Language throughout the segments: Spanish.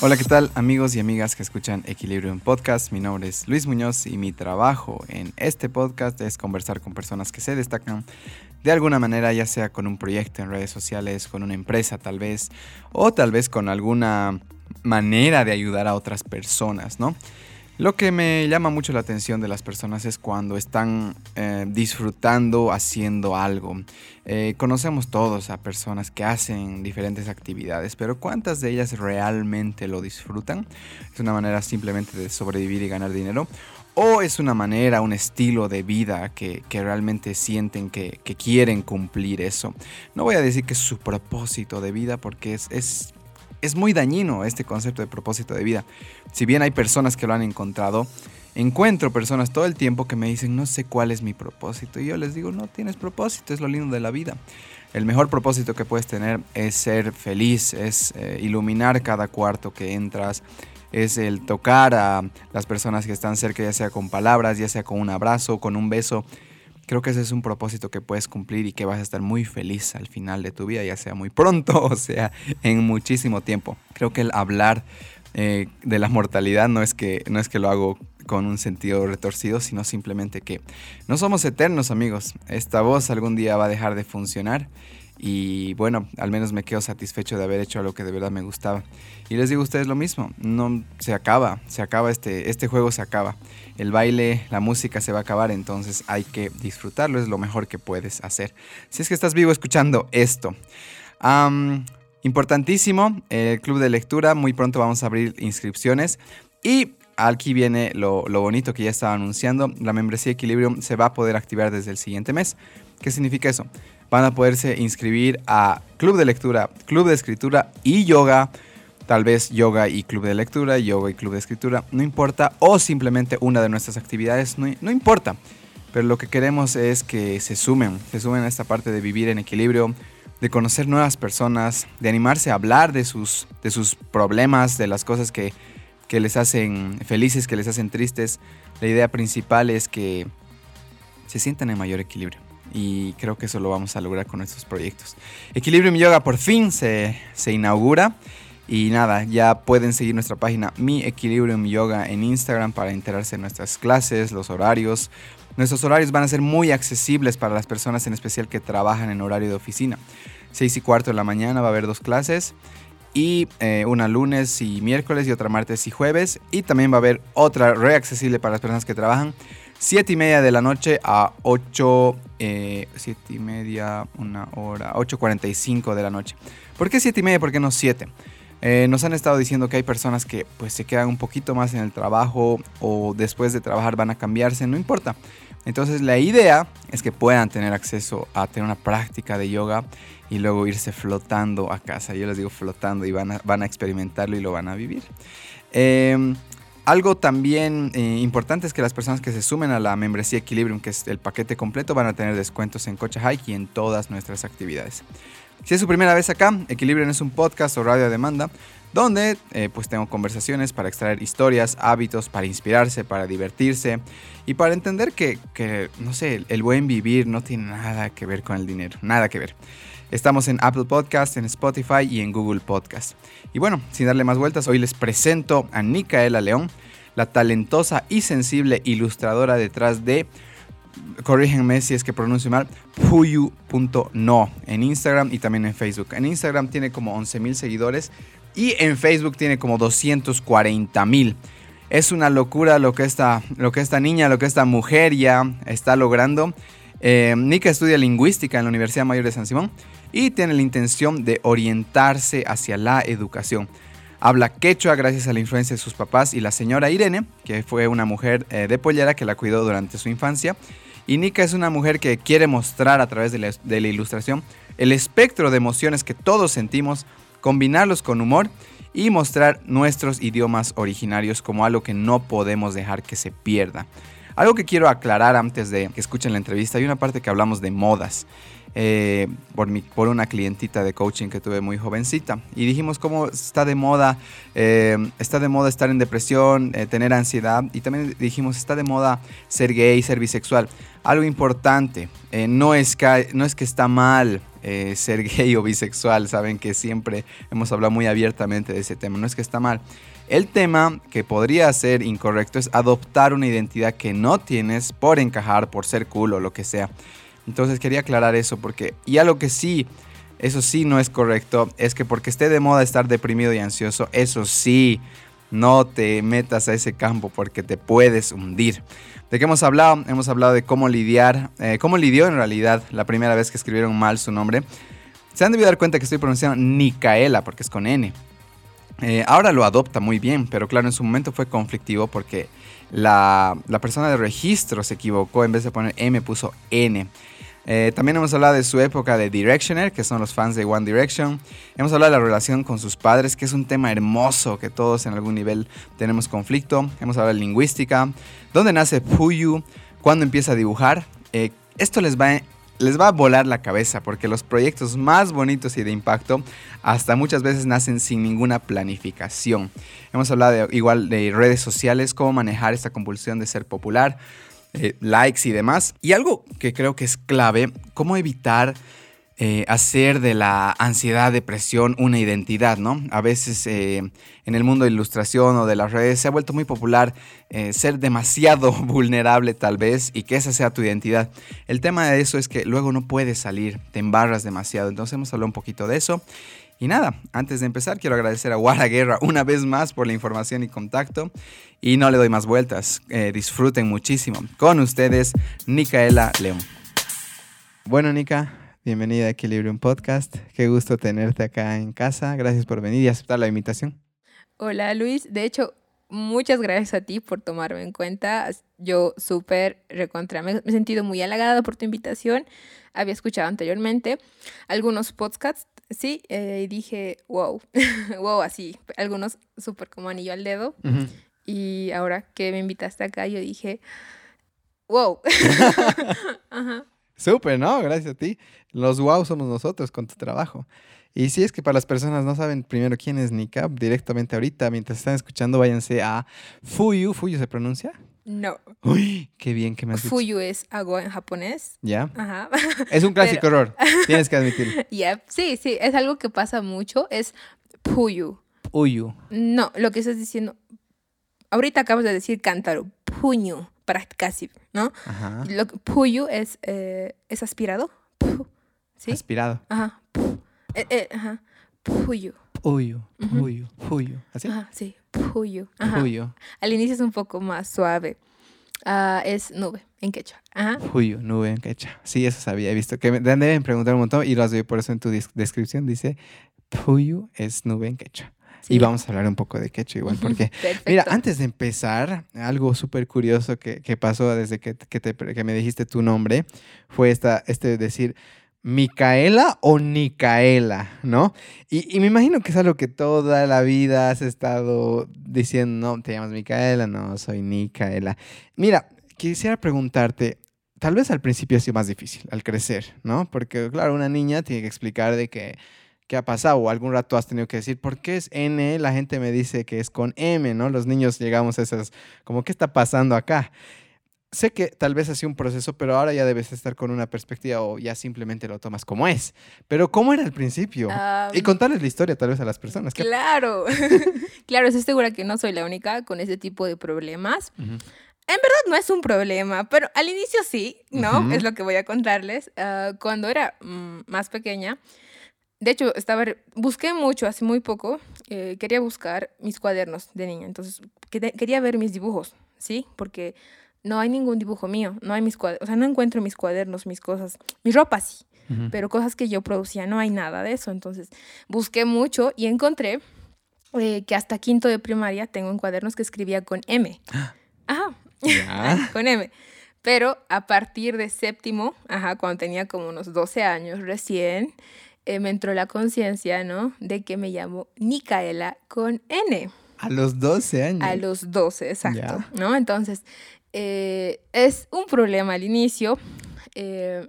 Hola, ¿qué tal amigos y amigas que escuchan Equilibrium Podcast? Mi nombre es Luis Muñoz y mi trabajo en este podcast es conversar con personas que se destacan de alguna manera, ya sea con un proyecto en redes sociales, con una empresa tal vez, o tal vez con alguna manera de ayudar a otras personas, ¿no? Lo que me llama mucho la atención de las personas es cuando están eh, disfrutando haciendo algo. Eh, conocemos todos a personas que hacen diferentes actividades, pero ¿cuántas de ellas realmente lo disfrutan? ¿Es una manera simplemente de sobrevivir y ganar dinero? ¿O es una manera, un estilo de vida que, realmente sienten que, quieren cumplir eso? No voy a decir que es su propósito de vida porque es, es es muy dañino este concepto de propósito de vida. Si bien hay personas que lo han encontrado, encuentro personas todo el tiempo que me dicen, no sé cuál es mi propósito. Y yo les digo, no tienes propósito, es lo lindo de la vida. El mejor propósito que puedes tener es ser feliz, es eh, iluminar cada cuarto que entras, es el tocar a las personas que están cerca, ya sea con palabras, ya sea con un abrazo, con un beso. Creo que ese es un propósito que puedes cumplir y que vas a estar muy feliz al final de tu vida, ya sea muy pronto o sea en muchísimo tiempo. Creo que el hablar eh, de la mortalidad no es, que, no es que lo hago con un sentido retorcido, sino simplemente que no somos eternos amigos. Esta voz algún día va a dejar de funcionar y bueno, al menos me quedo satisfecho de haber hecho algo que de verdad me gustaba. Y les digo a ustedes lo mismo, no se acaba, se acaba este, este juego se acaba. El baile, la música se va a acabar, entonces hay que disfrutarlo, es lo mejor que puedes hacer. Si es que estás vivo escuchando esto. Importantísimo, el club de lectura, muy pronto vamos a abrir inscripciones y aquí viene lo, lo bonito que ya estaba anunciando, la membresía Equilibrium se va a poder activar desde el siguiente mes. ¿Qué significa eso? van a poderse inscribir a club de lectura, club de escritura y yoga. Tal vez yoga y club de lectura, yoga y club de escritura, no importa. O simplemente una de nuestras actividades, no, no importa. Pero lo que queremos es que se sumen, se sumen a esta parte de vivir en equilibrio, de conocer nuevas personas, de animarse a hablar de sus, de sus problemas, de las cosas que, que les hacen felices, que les hacen tristes. La idea principal es que se sientan en mayor equilibrio y creo que eso lo vamos a lograr con nuestros proyectos. Equilibrium Yoga por fin se, se inaugura. Y nada, ya pueden seguir nuestra página Mi Equilibrium Yoga en Instagram para enterarse de nuestras clases, los horarios. Nuestros horarios van a ser muy accesibles para las personas en especial que trabajan en horario de oficina. 6 y cuarto de la mañana va a haber dos clases y eh, una lunes y miércoles y otra martes y jueves. Y también va a haber otra reaccesible para las personas que trabajan 7 y media de la noche a 8, eh, 7 y media, una hora, 8.45 de la noche. ¿Por qué 7 y media? ¿Por qué no 7? Eh, nos han estado diciendo que hay personas que pues se quedan un poquito más en el trabajo o después de trabajar van a cambiarse, no importa. Entonces la idea es que puedan tener acceso a tener una práctica de yoga y luego irse flotando a casa. Yo les digo flotando y van a, experimentarlo y lo van a vivir. Eh, algo también eh, importante es que las personas que se sumen a la membresía Equilibrium, que es el paquete completo, van a tener descuentos en Cocha Hike y en todas nuestras actividades. Si es su primera vez acá, Equilibrium es un podcast o radio de demanda donde eh, pues tengo conversaciones para extraer historias, hábitos, para inspirarse, para divertirse y para entender que, que, no sé, el buen vivir no tiene nada que ver con el dinero, nada que ver. Estamos en Apple Podcast, en Spotify y en Google Podcast. Y bueno, sin darle más vueltas, hoy les presento a Nicaela León, la talentosa y sensible ilustradora detrás de, corrígenme si es que pronuncio mal, puyu.no en Instagram y también en Facebook. En Instagram tiene como 11 mil seguidores y en Facebook tiene como 240 mil. Es una locura lo que, esta, lo que esta niña, lo que esta mujer ya está logrando. Eh, Nika estudia lingüística en la Universidad Mayor de San Simón y tiene la intención de orientarse hacia la educación. Habla quechua gracias a la influencia de sus papás y la señora Irene, que fue una mujer eh, de pollera que la cuidó durante su infancia. Y Nika es una mujer que quiere mostrar a través de la, ilustración el espectro de emociones que todos sentimos, combinarlos con humor y mostrar nuestros idiomas originarios como algo que no podemos dejar que se pierda. Algo que quiero aclarar antes de que escuchen la entrevista, hay una parte que hablamos de modas. Eh, por, mi, por una clientita de coaching que tuve muy jovencita y dijimos cómo está de moda eh, está de moda estar en depresión eh, tener ansiedad y también dijimos está de moda ser gay ser bisexual algo importante no es que no es que está mal eh, ser gay o bisexual. Saben que siempre hemos hablado muy abiertamente de ese tema. No es que está mal. El tema que podría ser incorrecto es adoptar una identidad que no tienes por encajar, por ser cool o lo que sea. Entonces quería aclarar eso porque y algo que sí, eso sí no es correcto, es que porque esté de moda estar deprimido y ansioso, eso sí, no te metas a ese campo porque te puedes hundir. ¿De qué hemos hablado? Hemos hablado de cómo lidiar, eh, cómo lidió en realidad la primera vez que escribieron mal su nombre. Se han debido dar cuenta que estoy pronunciando Nicaela porque es con N. Eh, ahora lo adopta muy bien, pero claro, en su momento fue conflictivo porque la, la persona de registro se equivocó, en vez de poner M puso N. Eh, también hemos hablado de su época de Directioner, que son los fans de One Direction. Hemos hablado de la relación con sus padres, que es un tema hermoso que todos en algún nivel tenemos conflicto. Hemos hablado de lingüística, dónde nace Puyu, cuándo empieza a dibujar. Eh, esto les va, les va a volar la cabeza porque los proyectos más bonitos y de impacto hasta muchas veces nacen sin ninguna planificación. Hemos hablado igual de redes sociales, cómo manejar esta compulsión de ser popular. Eh, likes y demás. Y algo que creo que es clave, cómo evitar eh, hacer de la ansiedad, depresión una identidad, ¿no? A veces eh, en el mundo de ilustración o de las redes se ha vuelto muy popular ser demasiado vulnerable tal vez y que esa sea tu identidad. El tema de eso es que luego no puedes salir, te embarras demasiado. Entonces hemos hablado un poquito de eso. Y nada, antes de empezar quiero agradecer a Guara Guerra una vez más por la información y contacto. Y no le doy más vueltas, eh, disfruten muchísimo. Con ustedes, Nicaela León. Bueno, Nica, bienvenida a Equilibrium Podcast. Qué gusto tenerte acá en casa. Gracias por venir y aceptar la invitación. Hola Luis, de hecho, muchas gracias a ti por tomarme en cuenta. Yo súper recontra, me he sentido muy halagada por tu invitación. Había escuchado anteriormente algunos podcasts Sí, eh, dije, wow, wow, así, algunos súper como anillo al dedo. Y ahora que me invitaste acá, yo dije, wow. Súper, ¿no? Gracias a ti. Los wow somos nosotros con tu trabajo. Y si es que para las personas no saben primero quién es Nika, directamente ahorita, mientras están escuchando, váyanse a Fuyu. ¿Fuyu se pronuncia? No. Uy, qué bien que me has Fuyu es agua en japonés. Ya. Ajá. Es un clásico error, tienes que admitirlo. Yep. Sí, sí, es algo que pasa mucho, es puyu. Puyu. No, lo que estás diciendo, ahorita acabas de decir cántaro, puño, para casi, ¿no? Ajá. Lo, puyu es, eh, es aspirado. ¿Sí? Aspirado. Ajá. Eh, eh, ajá. Puyu. Puyu, puyu, puyu. ¿Así? Ajá, sí. Puyo. Al inicio es un poco más suave. Ah, es nube en quechua. Ajá. Puyo, nube en quechua. Sí, eso sabía. He visto que me deben preguntar un montón y lo has por eso en tu descripción dice Puyo es nube en quechua. Y vamos a hablar un poco de quechua igual, porque mira, antes de empezar, algo súper curioso que, que, pasó desde que, que, te, que me dijiste tu nombre fue esta, este decir, Micaela o Nicaela, ¿no? Y, me imagino que es algo que toda la vida has estado diciendo, no, te llamas Micaela, no, soy Nicaela. Mira, quisiera preguntarte, tal vez al principio ha sido más difícil, al crecer, ¿no? Porque, claro, una niña tiene que explicar de qué ha pasado o algún rato has tenido que decir, ¿por qué es N? La gente me dice que es con M, ¿no? Los niños llegamos a esas, como, ¿qué está pasando acá? sé que tal vez ha sido un proceso, pero ahora ya debes estar con una perspectiva o ya simplemente lo tomas como es. Pero ¿cómo era al principio? y contarles la historia tal vez a las personas. Claro, claro, estoy segura que no soy la única con ese tipo de problemas. En verdad no es un problema, pero al inicio sí, ¿no? Es lo que voy a contarles. Ah, cuando era mm, más pequeña, de hecho, estaba, busqué mucho, hace muy poco, eh, quería buscar mis cuadernos de niña, entonces quería ver mis dibujos, ¿sí? Porque no hay ningún dibujo mío, no hay mis cuadernos, o sea, no encuentro mis cuadernos, mis cosas, mi ropa sí, pero cosas que yo producía, no hay nada de eso. Entonces, busqué mucho y encontré eh, que hasta quinto de primaria tengo en cuadernos que escribía con M. Ajá, con M. Pero a partir de séptimo, ajá, cuando tenía como unos 12 años recién, eh, me entró la conciencia, ¿no? De que me llamo Nicaela con N. A los 12 años. A los 12, exacto. ¿No? Entonces, eh, es un problema al inicio, eh,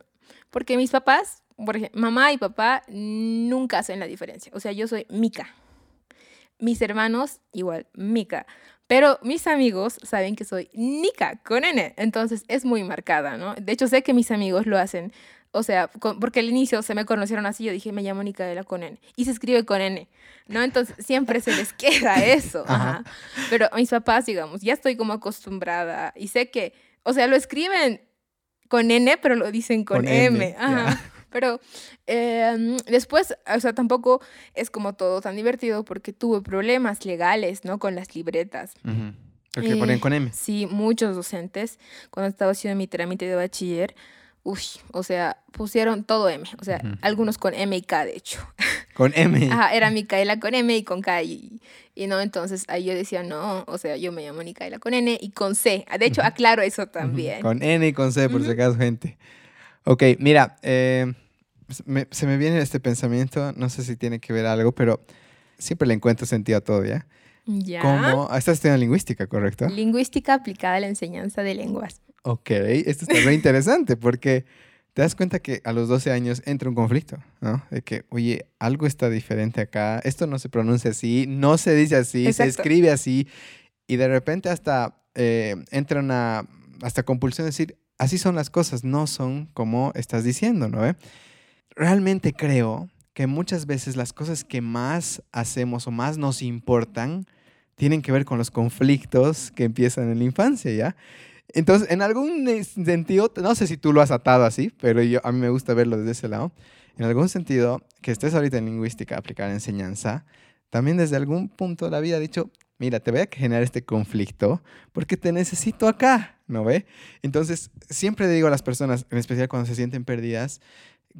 porque mis papás, por ejemplo, mamá y papá nunca hacen la diferencia. O sea, yo soy Mica. Mis hermanos, igual, Mica. Pero mis amigos saben que soy Nika con N, entonces es muy marcada, ¿no? De hecho, sé que mis amigos lo hacen O sea, porque al inicio se me conocieron así, yo dije, me llamo Micaela con N. Y se escribe con N, ¿no? Entonces siempre se les queda eso. Ajá. Pero mis papás, digamos, ya estoy como acostumbrada y sé que, o sea, lo escriben con N, pero lo dicen con, M. Ajá. Pero em, después, o sea, tampoco es como todo tan divertido porque tuve problemas legales, ¿no? Con las libretas. Porque ponen con M. Sí, muchos docentes, cuando estaba haciendo mi trámite de bachiller, uy, o sea, pusieron todo M, o sea, algunos con M y K, de hecho. Con M. Ajá, era Micaela con M y con K, y, no, entonces ahí yo decía, no, o sea, yo me llamo Micaela con N y con C. De hecho, aclaro eso también. Con N y con C, por si acaso, gente. Ok, mira, eh, se me viene este pensamiento, no sé si tiene que ver algo, pero siempre le encuentro sentido a todo, ¿ya? Ya. Como, estás estudiando lingüística, ¿correcto? Lingüística aplicada a la enseñanza de lenguas. Ok, esto está muy interesante porque te das cuenta que a los 12 años entra un conflicto, ¿no? De que, oye, algo está diferente acá, esto no se pronuncia así, no se dice así, se escribe así, y de repente hasta eh, entra una, hasta compulsión de decir, así son las cosas, no son como estás diciendo, ¿no? Realmente creo que muchas veces las cosas que más hacemos o más nos importan tienen que ver con los conflictos que empiezan en la infancia, ¿ya? Entonces, en algún sentido, no sé si tú lo has atado así, pero yo, a mí me gusta verlo desde ese lado. En algún sentido, que estés ahorita en lingüística, aplicar enseñanza, también desde algún punto de la vida ha dicho, mira, te voy a generar este conflicto porque te necesito acá, ¿no ve? Entonces, siempre digo a las personas, en especial cuando se sienten perdidas,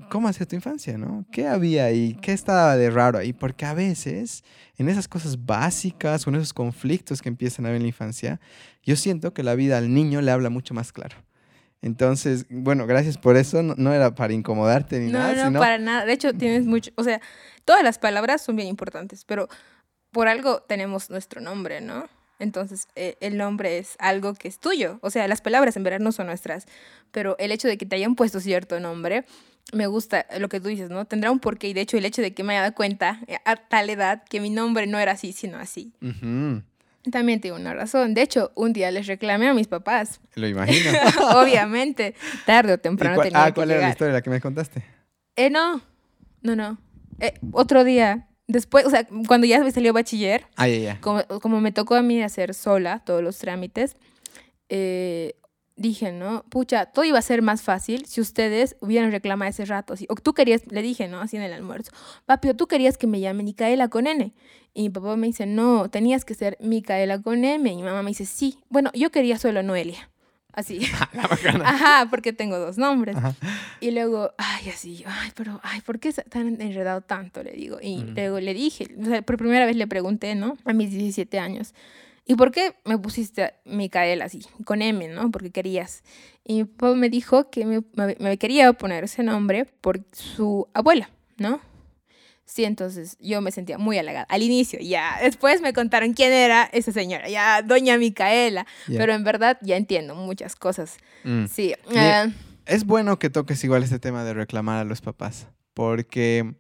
¿cómo ha sido tu infancia, no? ¿Qué había ahí? ¿Qué estaba de raro ahí? Porque a veces, en esas cosas básicas o en esos conflictos que empiezan a haber en la infancia, yo siento que la vida al niño le habla mucho más claro. Entonces, bueno, gracias por eso. No, era para incomodarte ni nada. No, no, para nada. De hecho, tienes mucho, o sea, todas las palabras son bien importantes, pero por algo tenemos nuestro nombre, ¿no? Entonces, eh, el nombre es algo que es tuyo. O sea, las palabras en verdad no son nuestras, pero el hecho de que te hayan puesto cierto nombre me gusta lo que tú dices, ¿no? Tendrá un porqué y de hecho el hecho de que me haya dado cuenta eh, a tal edad que mi nombre no era así, sino así. También tiene una razón. De hecho, un día les reclamé a mis papás. Lo imagino. Obviamente, tarde o temprano cuál, tenía Ah, ¿cuál era la historia la que me contaste? Eh, no, no, no. Eh, otro día, después, o sea, cuando ya me salió bachiller, ah, ya, ya. Como, como me tocó a mí hacer sola todos los trámites, eh, dije, ¿no? Pucha, todo iba a ser más fácil si ustedes hubieran reclamado ese rato. Así. O tú querías, le dije, ¿no? Así en el almuerzo. Papi, tú querías que me llame Micaela con N. Y mi papá me dice, no, tenías que ser Micaela con M. Y mi mamá me dice, sí. Bueno, yo quería solo Noelia. Así. Ajá, porque tengo dos nombres. Y luego, ay, así, ay, pero, ay, ¿por qué tan enredado tanto? Le digo. Y mm. luego le dije, o sea, por primera vez le pregunté, ¿no? A mis 17 años. ¿Y por qué me pusiste Micaela así, con M, no? Porque querías. Y mi papá me dijo que me, quería poner ese nombre por su abuela, ¿no? Sí, entonces yo me sentía muy halagada. Al inicio, ya. Después me contaron quién era esa señora, ya, doña Micaela. Pero en verdad ya entiendo muchas cosas. Mm. Sí. Eh, es bueno que toques igual este tema de reclamar a los papás, porque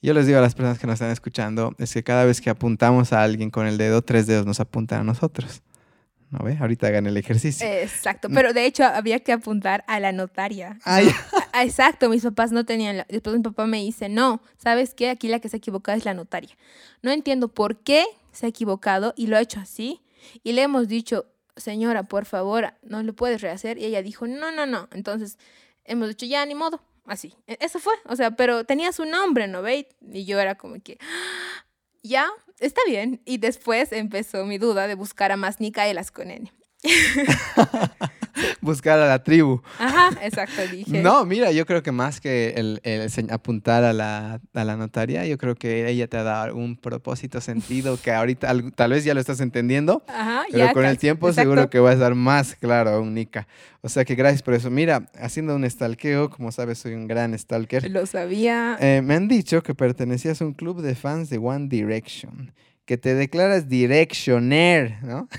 yo les digo a las personas que nos están escuchando, es que cada vez que apuntamos a alguien con el dedo, tres dedos nos apuntan a nosotros. ¿No ve? Ahorita hagan el ejercicio. Exacto, pero de hecho había que apuntar a la notaria. Exacto, mis papás no tenían. Después mi papá me dice, no, ¿sabes qué? Aquí la que se ha equivocado es la notaria. No entiendo por qué se ha equivocado y lo ha hecho así. Y le hemos dicho, señora, por favor, no lo puedes rehacer. Y ella dijo, no, no, no. Entonces hemos dicho, ya, ni modo, Así. E, eso fue. O sea, pero tenía su nombre, ¿no veis? Y yo era como que, ya, está bien. Y después empezó mi duda de buscar a más Nicaelas con N. Buscar a la tribu. Ajá, exacto, dije. No, mira, yo creo que más que el, apuntar a la, a la, notaria, yo creo que ella te ha dado un propósito, sentido, que ahorita tal vez ya lo estás entendiendo, Ajá, pero con el tiempo seguro que va a estar más claro aún, Nika. O sea que gracias por eso. Mira, haciendo un stalkeo, como sabes, soy un gran stalker. Lo sabía. Eh, me han dicho que pertenecías a un club de fans de One Direction que te declaras directioner, ¿no?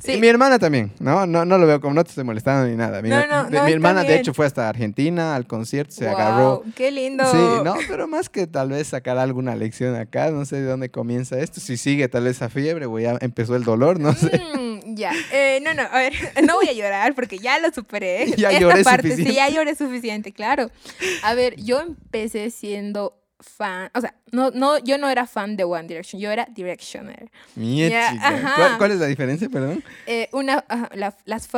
Sí. Y mi hermana también, ¿no? ¿no? No lo veo como, no te estoy molestando ni nada. Mi, no, no, mi hermana, de hecho, fue hasta Argentina al concierto, se agarró. ¡Qué lindo! Sí, no, pero más que tal vez sacar alguna lección acá, no sé de dónde comienza esto. Si sigue tal vez esa fiebre, o ya empezó el dolor, no sé. Mm, ya, eh, no, no, a ver, no voy a llorar porque ya lo superé. Ya lloré suficiente. Sí, ya lloré suficiente, claro. A ver, yo empecé siendo fan, o sea, no, no, yo no era fan de One Direction, yo era Directioner. ¿Cuál, es la diferencia, perdón? Eh, una, las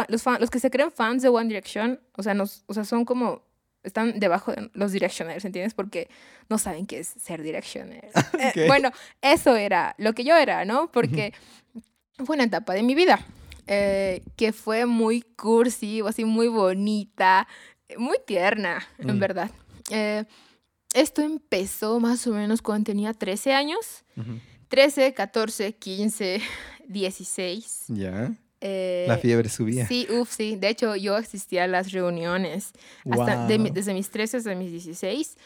los, los que se creen fans de One Direction, o sea, nos, o sea, son como, están debajo de los Directioners, ¿entiendes? Porque no saben qué es ser Directioner. Eh, bueno, eso era lo que yo era, ¿no? Porque fue una etapa de mi vida eh, que fue muy cursi, así muy bonita, muy tierna, en mm. verdad. Eh, esto empezó más o menos cuando tenía 13 años. 13, 14, 15, 16. Ya. Eh, la fiebre subía. Sí, uff, sí. De hecho, yo asistía a las reuniones. Hasta desde mis 13 hasta mis 16,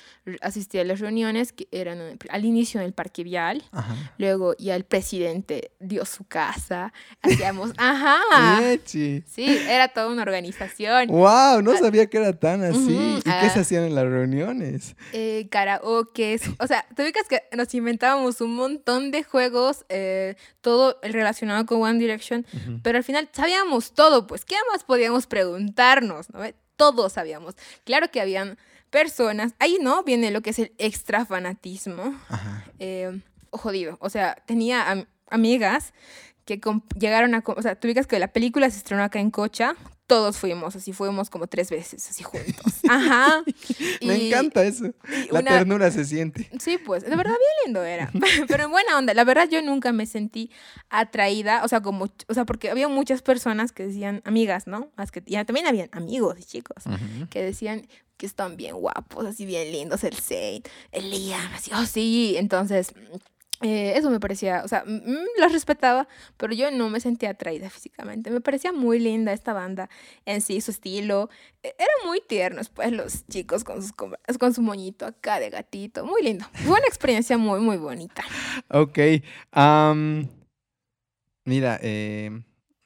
asistía a las reuniones que eran al inicio en el Parque Vial. Luego ya el presidente dio su casa. Hacíamos, ajá. Sí, era toda una organización. ¡Wow! No ah, sabía que era tan así. ¿Y qué se ah. hacían en las reuniones? Eh, karaoke. O sea, te ubicas que nos inventábamos un montón de juegos, eh, todo relacionado con One Direction, pero al final sabíamos todo, pues, ¿qué más podíamos preguntarnos? ¿no? Todos sabíamos. Claro que habían personas, ahí no viene lo que es el extra fanatismo. Eh, jodido, o sea, tenía amigas que llegaron a, o sea, tú digas que la película se estrenó acá en Cocha, todos fuimos, así fuimos como tres veces, así juntos. Ajá. Me encanta eso. La ternura se siente. Sí, pues, de verdad bien lindo era. Pero en buena onda. La verdad yo nunca me sentí atraída, o sea, como, o sea, porque había muchas personas que decían, amigas, ¿no? Más que, ya también habían amigos y chicos que decían que están bien guapos, así bien lindos, el Saint, el Liam, así, oh sí. Entonces, eh, eso me parecía, o sea, los respetaba, pero yo no me sentía atraída físicamente. Me parecía muy linda esta banda en sí, su estilo. E, eran muy tiernos, pues, los chicos con, sus, con su moñito acá de gatito. Muy lindo. Fue una experiencia muy, muy bonita. Ok. mira, eh,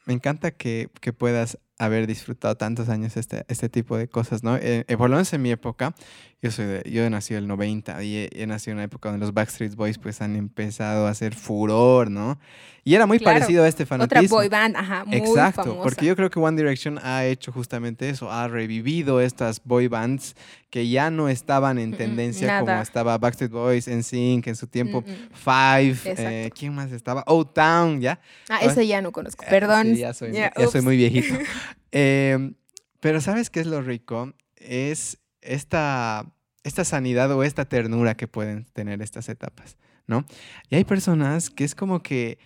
me encanta que, que puedas haber disfrutado tantos años este, este tipo de cosas, ¿no? Eh, eh, por en mi época, yo soy de, yo he nacido en el 90 y he, nacido en una época donde los Backstreet Boys pues han empezado a hacer furor, ¿no? Y era muy parecido a este fanatismo. Otra boy band, ajá, muy Exacto, porque yo creo que One Direction ha hecho justamente eso, ha revivido estas boy bands que ya no estaban en tendencia como estaba Backstreet Boys, NSYNC en su tiempo, Five, eh, ¿quién más estaba? O Town, ¿ya? Ah, ese ya no conozco, eh, perdón. Sí, ya soy, ya soy muy viejito. Em, pero ¿sabes qué es lo rico? Es esta, esta sanidad o esta ternura que pueden tener estas etapas, ¿no? Y hay personas que es como que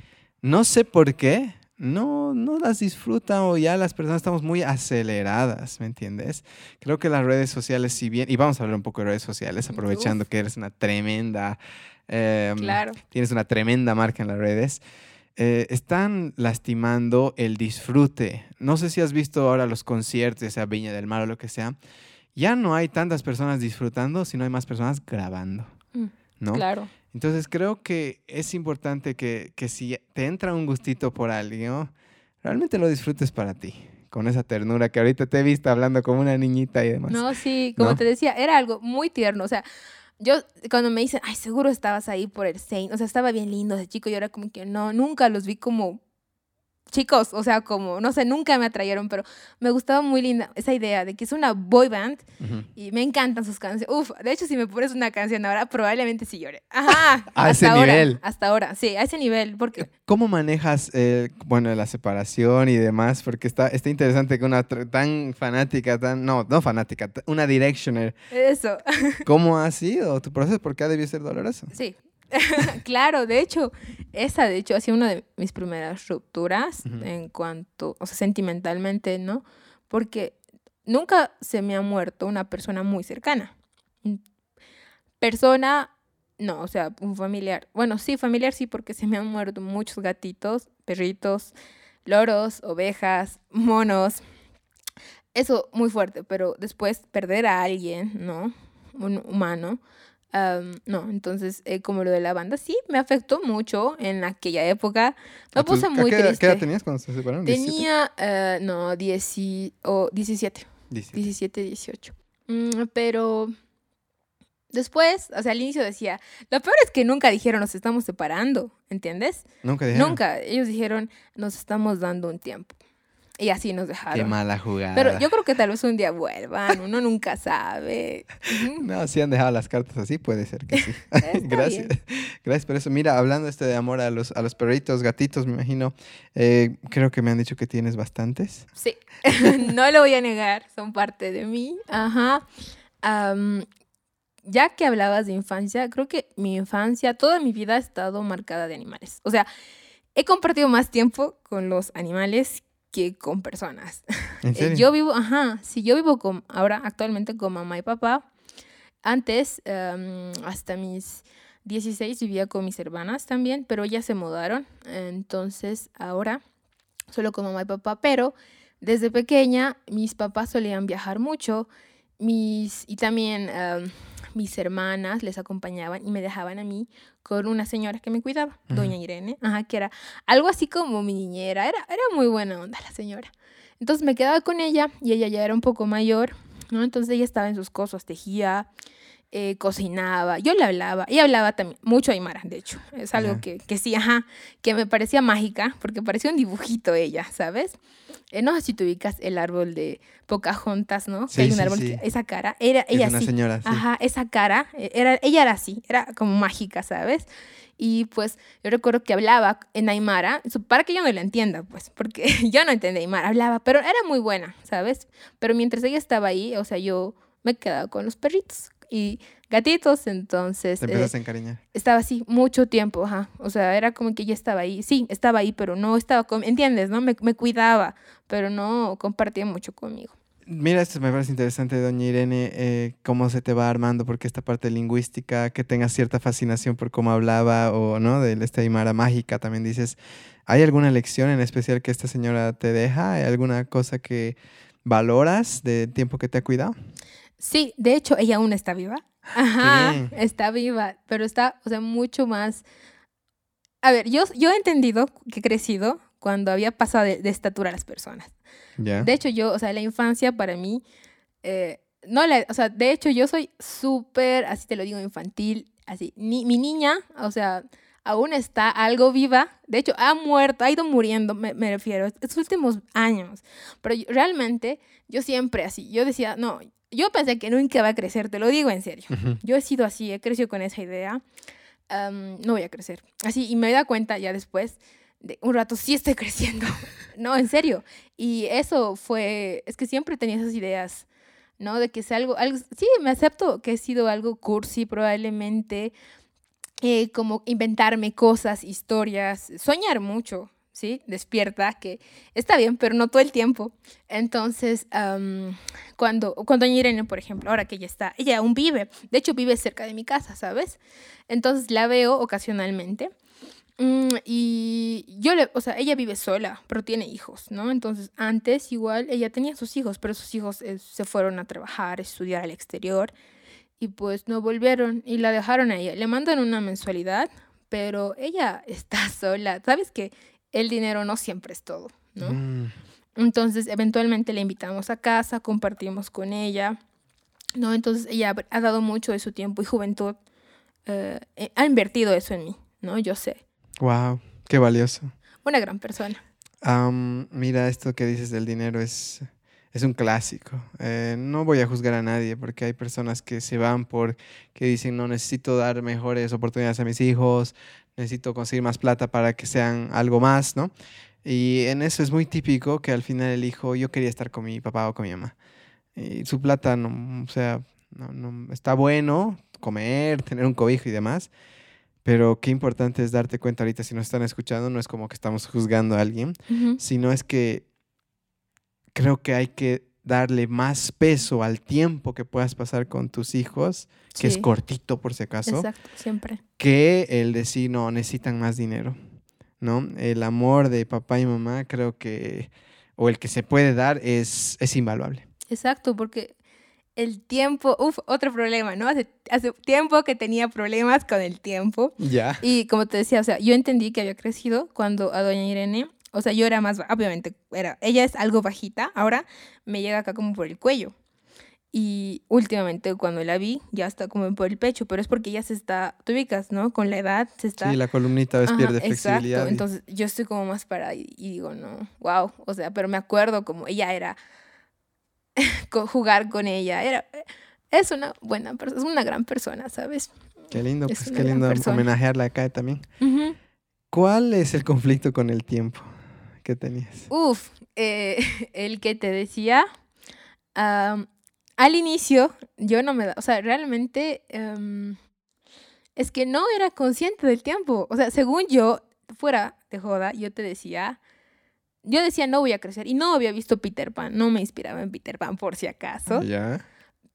no sé por qué, no, no las disfrutan o ya las personas estamos muy aceleradas, ¿me entiendes? Creo que las redes sociales, si bien, y vamos a hablar un poco de redes sociales, aprovechando que eres una tremenda, em, claro. tienes una tremenda marca en las redes, eh, están lastimando el disfrute. No sé si has visto ahora los conciertos, sea Viña del Mar o lo que sea, ya no hay tantas personas disfrutando, sino hay más personas grabando, mm, ¿no? Claro. Entonces creo que es importante que, si te entra un gustito por alguien, realmente lo disfrutes para ti, con esa ternura que ahorita te he visto hablando como una niñita y demás. No, sí, como te decía, era algo muy tierno, o sea, yo cuando me dicen, ay, seguro estabas ahí por el Saint, o sea, estaba bien lindo ese chico, y ahora como que no, nunca los vi como chicos, o sea, como, no sé, nunca me atrayeron, pero me gustaba muy linda esa idea de que es una boy band y me encantan sus canciones. Uf, de hecho, si me pones una canción ahora, probablemente sí llore. Ajá. a ese nivel. Hasta ahora, sí, a ese nivel. Porque... ¿Cómo manejas, eh, bueno, la separación y demás? Porque está, está interesante que una tan fanática, tan, no, no fanática, una directioner. Eso. ¿Cómo ha sido tu proceso? Porque ha debido ser doloroso. Sí, claro, de hecho, esa de hecho ha sido una de mis primeras rupturas en cuanto, o sea, sentimentalmente, ¿no? Porque nunca se me ha muerto una persona muy cercana. Persona, no, o sea, un familiar. Bueno, sí, familiar sí, porque se me han muerto muchos gatitos, perritos, loros, ovejas, monos. Eso muy fuerte, pero después perder a alguien, ¿no? Un humano no, entonces, eh, como lo de la banda, sí, me afectó mucho en aquella época. Me puse muy qué, triste. ¿Qué edad tenías cuando se separaron? Tenía, uh, no, 17. 17. 17, 18. pero después, o sea, al inicio decía, lo peor es que nunca dijeron nos estamos separando, ¿entiendes? Nunca dijeron. Nunca. Ellos dijeron nos estamos dando un tiempo. Y así nos dejaron. Qué mala jugada. Pero yo creo que tal vez un día vuelvan, uno nunca sabe. no, si han dejado las cartas así, puede ser que sí. Gracias. Gracias por eso. Mira, hablando este de amor a los, a los perritos, gatitos, me imagino, eh, creo que me han dicho que tienes bastantes. Sí, no lo voy a negar, son parte de mí. Ajá. ya que hablabas de infancia, creo que mi infancia, toda mi vida ha estado marcada de animales. O sea, he compartido más tiempo con los animales que con personas. ¿En serio? Yo vivo, ajá, sí, yo vivo con, ahora actualmente con mamá y papá. Antes, em, hasta mis 16, vivía con mis hermanas también, pero ya se mudaron. Entonces, ahora, solo con mamá y papá, pero desde pequeña mis papás solían viajar mucho. Mis, y también em, mis hermanas les acompañaban y me dejaban a mí con una señora que me cuidaba, doña Irene, ajá, que era algo así como mi niñera, era, era muy buena onda la señora. Entonces me quedaba con ella y ella ya era un poco mayor, ¿no? Entonces ella estaba en sus cosas, tejía, eh, cocinaba, yo le hablaba, y hablaba también mucho Aymara, de hecho, es algo que, que, sí, ajá, que me parecía mágica, porque parecía un dibujito ella, ¿sabes? Eh, no sé si tú ubicas el árbol de Pocahontas, ¿no? Sí, hay un sí, árbol, sí. que, esa cara, era ella es una sí, señora, ajá, esa cara, eh, era, ella era así, era como mágica, ¿sabes? Y pues yo recuerdo que hablaba en Aymara, para que yo no la entienda, pues, porque yo no entendía Aymara, hablaba, pero era muy buena, ¿sabes? Pero mientras ella estaba ahí, o sea, yo me quedaba con los perritos y gatitos, entonces... Te empezaste a encariñar. Estaba así mucho tiempo, ajá. O sea, era como que ella estaba ahí. Sí, estaba ahí, pero no estaba con... ¿Entiendes, no? Me, me cuidaba, pero no compartía mucho conmigo. Mira, esto me parece interesante, doña Irene, eh, cómo se te va armando, porque esta parte lingüística, que tengas cierta fascinación por cómo hablaba o, ¿no? De esta Aymara mágica, también dices, ¿hay alguna lección en especial que esta señora te deja? ¿Hay alguna cosa que valoras del tiempo que te ha cuidado? Sí, de hecho, ella aún está viva. Ajá, está viva, pero está, o sea, mucho más... A ver, yo, yo he entendido que he crecido cuando había pasado de, de estatura a las personas. Ya. De hecho, yo, o sea, la infancia para mí, eh, no la, o sea, de hecho yo soy súper, así te lo digo, infantil, así. Ni, mi niña, o sea, aún está algo viva. De hecho, ha muerto, ha ido muriendo, me, me refiero, estos últimos años. Pero yo, realmente, yo siempre así, yo decía, no, yo pensé que nunca va a crecer, te lo digo en serio. Uh -huh. Yo he sido así, he crecido con esa idea. Um, no voy a crecer. Así, y me da cuenta ya después de un rato, sí estoy creciendo. no, en serio. Y eso fue, es que siempre tenía esas ideas, ¿no? De que sea algo, algo sí, me acepto que he sido algo cursi probablemente, eh, como inventarme cosas, historias, soñar mucho, ¿sí? Despierta, que está bien, pero no todo el tiempo. Entonces, um, cuando, cuando Irene, por ejemplo, ahora que ella está, ella aún vive, de hecho vive cerca de mi casa, ¿sabes? Entonces la veo ocasionalmente. Mm, y yo, le, o sea, ella vive sola, pero tiene hijos, ¿no? Entonces, antes igual ella tenía sus hijos, pero sus hijos eh, se fueron a trabajar, a estudiar al exterior y pues no volvieron y la dejaron a ella. Le mandan una mensualidad, pero ella está sola. ¿Sabes que el dinero no siempre es todo, ¿no? Mm. Entonces, eventualmente la invitamos a casa, compartimos con ella, ¿no? Entonces, ella ha dado mucho de su tiempo y juventud, eh, ha invertido eso en mí, ¿no? Yo sé. Wow, qué valioso. Una gran persona. Um, mira, esto que dices del dinero es, es un clásico. Eh, no voy a juzgar a nadie porque hay personas que se van por que dicen no necesito dar mejores oportunidades a mis hijos, necesito conseguir más plata para que sean algo más, ¿no? Y en eso es muy típico que al final el hijo, yo quería estar con mi papá o con mi mamá. Y su plata, no, o sea, no, no, está bueno comer, tener un cobijo y demás, pero qué importante es darte cuenta ahorita, si nos están escuchando, no es como que estamos juzgando a alguien, Uh -huh. sino es que creo que hay que darle más peso al tiempo que puedas pasar con tus hijos, que Sí. es cortito por si acaso, Exacto, siempre. que el decir, no, necesitan más dinero, ¿no? El amor de papá y mamá creo que, o el que se puede dar, es, es invaluable. Exacto, porque el tiempo, uff, otro problema, ¿no? Hace, hace tiempo que tenía problemas con el tiempo. Ya. Y como te decía, o sea, yo entendí que había crecido cuando a doña Irene, o sea, yo era más, obviamente, era, ella es algo bajita, ahora me llega acá como por el cuello. Y últimamente cuando la vi, ya está como por el pecho, pero es porque ya se está, tú ubicas, ¿no? Con la edad se está... Sí, la columnita a veces pierde flexibilidad. Exacto, entonces yo estoy como más para y, y digo, no, wow, o sea, pero me acuerdo como ella era, jugar con ella, era, es una buena persona, es una gran persona, ¿sabes? Qué lindo, pues qué lindo homenajearla acá también. ¿Cuál es el conflicto con el tiempo que tenías? Uf, eh, el que te decía, al inicio yo no me da, o sea, realmente em, es que no era consciente del tiempo. O sea, según yo, fuera de joda, yo te decía, yo decía no voy a crecer y no había visto Peter Pan, no me inspiraba en Peter Pan por si acaso. Ya.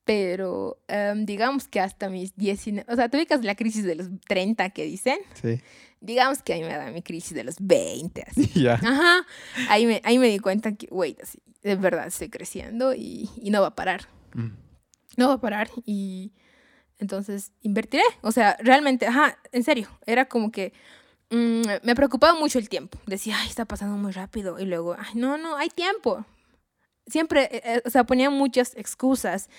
Pero em, digamos que hasta mis 19, o sea, tú ubicas la crisis de los 30 que dicen. Sí. Digamos que ahí me da mi crisis de los 20, así. Ajá. Ahí me, ahí me di cuenta que, wait, así, de verdad estoy creciendo y, y no va a parar. Mm. No va a parar y entonces invertiré. O sea, realmente, ajá, en serio, era como que mm, me preocupaba mucho el tiempo. Decía, ay, está pasando muy rápido. Y luego, ay, no, no, hay tiempo. Siempre, eh, eh, o sea, ponía muchas excusas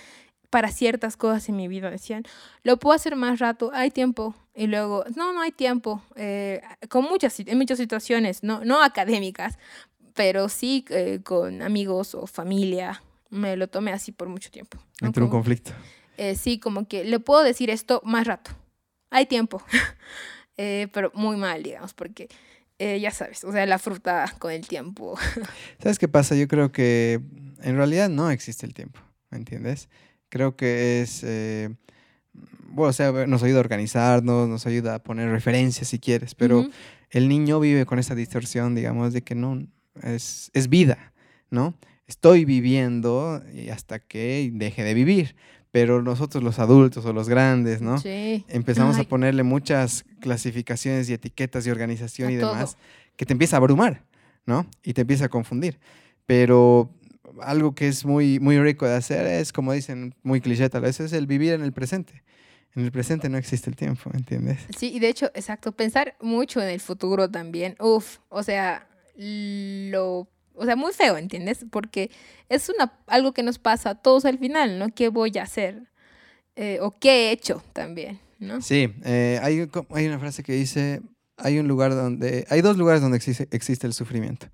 para ciertas cosas en mi vida. Decían, lo puedo hacer más rato, hay tiempo. Y luego, no, no hay tiempo. Eh, con muchas, en muchas situaciones, no, no académicas, pero sí con amigos o familia me lo tomé así por mucho tiempo. Entró un conflicto. Eh, sí, como que le puedo decir esto más rato. Hay tiempo. Eh, pero muy mal, digamos, porque eh, ya sabes, o sea, la fruta con el tiempo. ¿Sabes qué pasa? Yo creo que en realidad no existe el tiempo, ¿me entiendes? Creo que es, bueno, o sea, nos ayuda a organizarnos, nos ayuda a poner referencias si quieres, pero el niño vive con esa distorsión, digamos, de que no, es, es vida, ¿no? estoy viviendo hasta que deje de vivir. Pero nosotros los adultos o los grandes, ¿no? Sí. Empezamos a ponerle muchas clasificaciones y etiquetas y organización y demás que te empieza a abrumar, ¿no? Y te empieza a confundir. Pero algo que es muy, muy rico de hacer es, como dicen muy cliché tal vez, es el vivir en el presente. En el presente no existe el tiempo, ¿entiendes? Sí, y de hecho, exacto, pensar mucho en el futuro también. Uf, o sea, lo o sea, muy feo, ¿entiendes? Porque es una, algo que nos pasa a todos al final, ¿no? ¿Qué voy a hacer? Eh, o qué he hecho también, ¿no? Sí, eh, hay, hay una frase que dice, hay un lugar donde, hay dos lugares donde existe, existe el sufrimiento,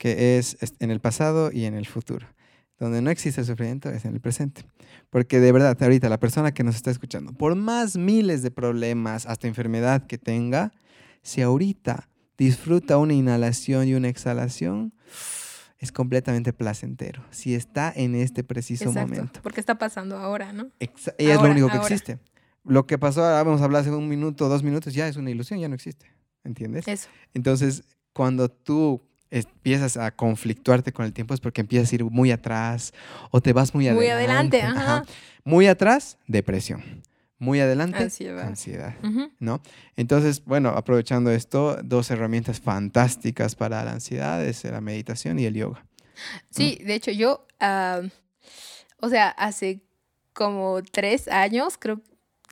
que es en el pasado y en el futuro. Donde no existe el sufrimiento es en el presente. Porque de verdad, ahorita la persona que nos está escuchando, por más miles de problemas, hasta enfermedad que tenga, si ahorita disfruta una inhalación y una exhalación, es completamente placentero. Si está en este preciso Exacto, momento. Porque está pasando ahora, ¿no? y es lo único que existe. Lo que pasó, ahora vamos a hablar hace un minuto, dos minutos, ya es una ilusión, ya no existe. ¿Entiendes? Eso. Entonces, cuando tú empiezas a conflictuarte con el tiempo es porque empiezas a ir muy atrás o te vas muy adelante. Muy adelante, ajá. Muy atrás, depresión muy adelante, ansiedad, ansiedad ¿no? Entonces, bueno, aprovechando esto, dos herramientas fantásticas para la ansiedad es la meditación y el yoga. Sí, de hecho yo, o sea, hace como tres años, creo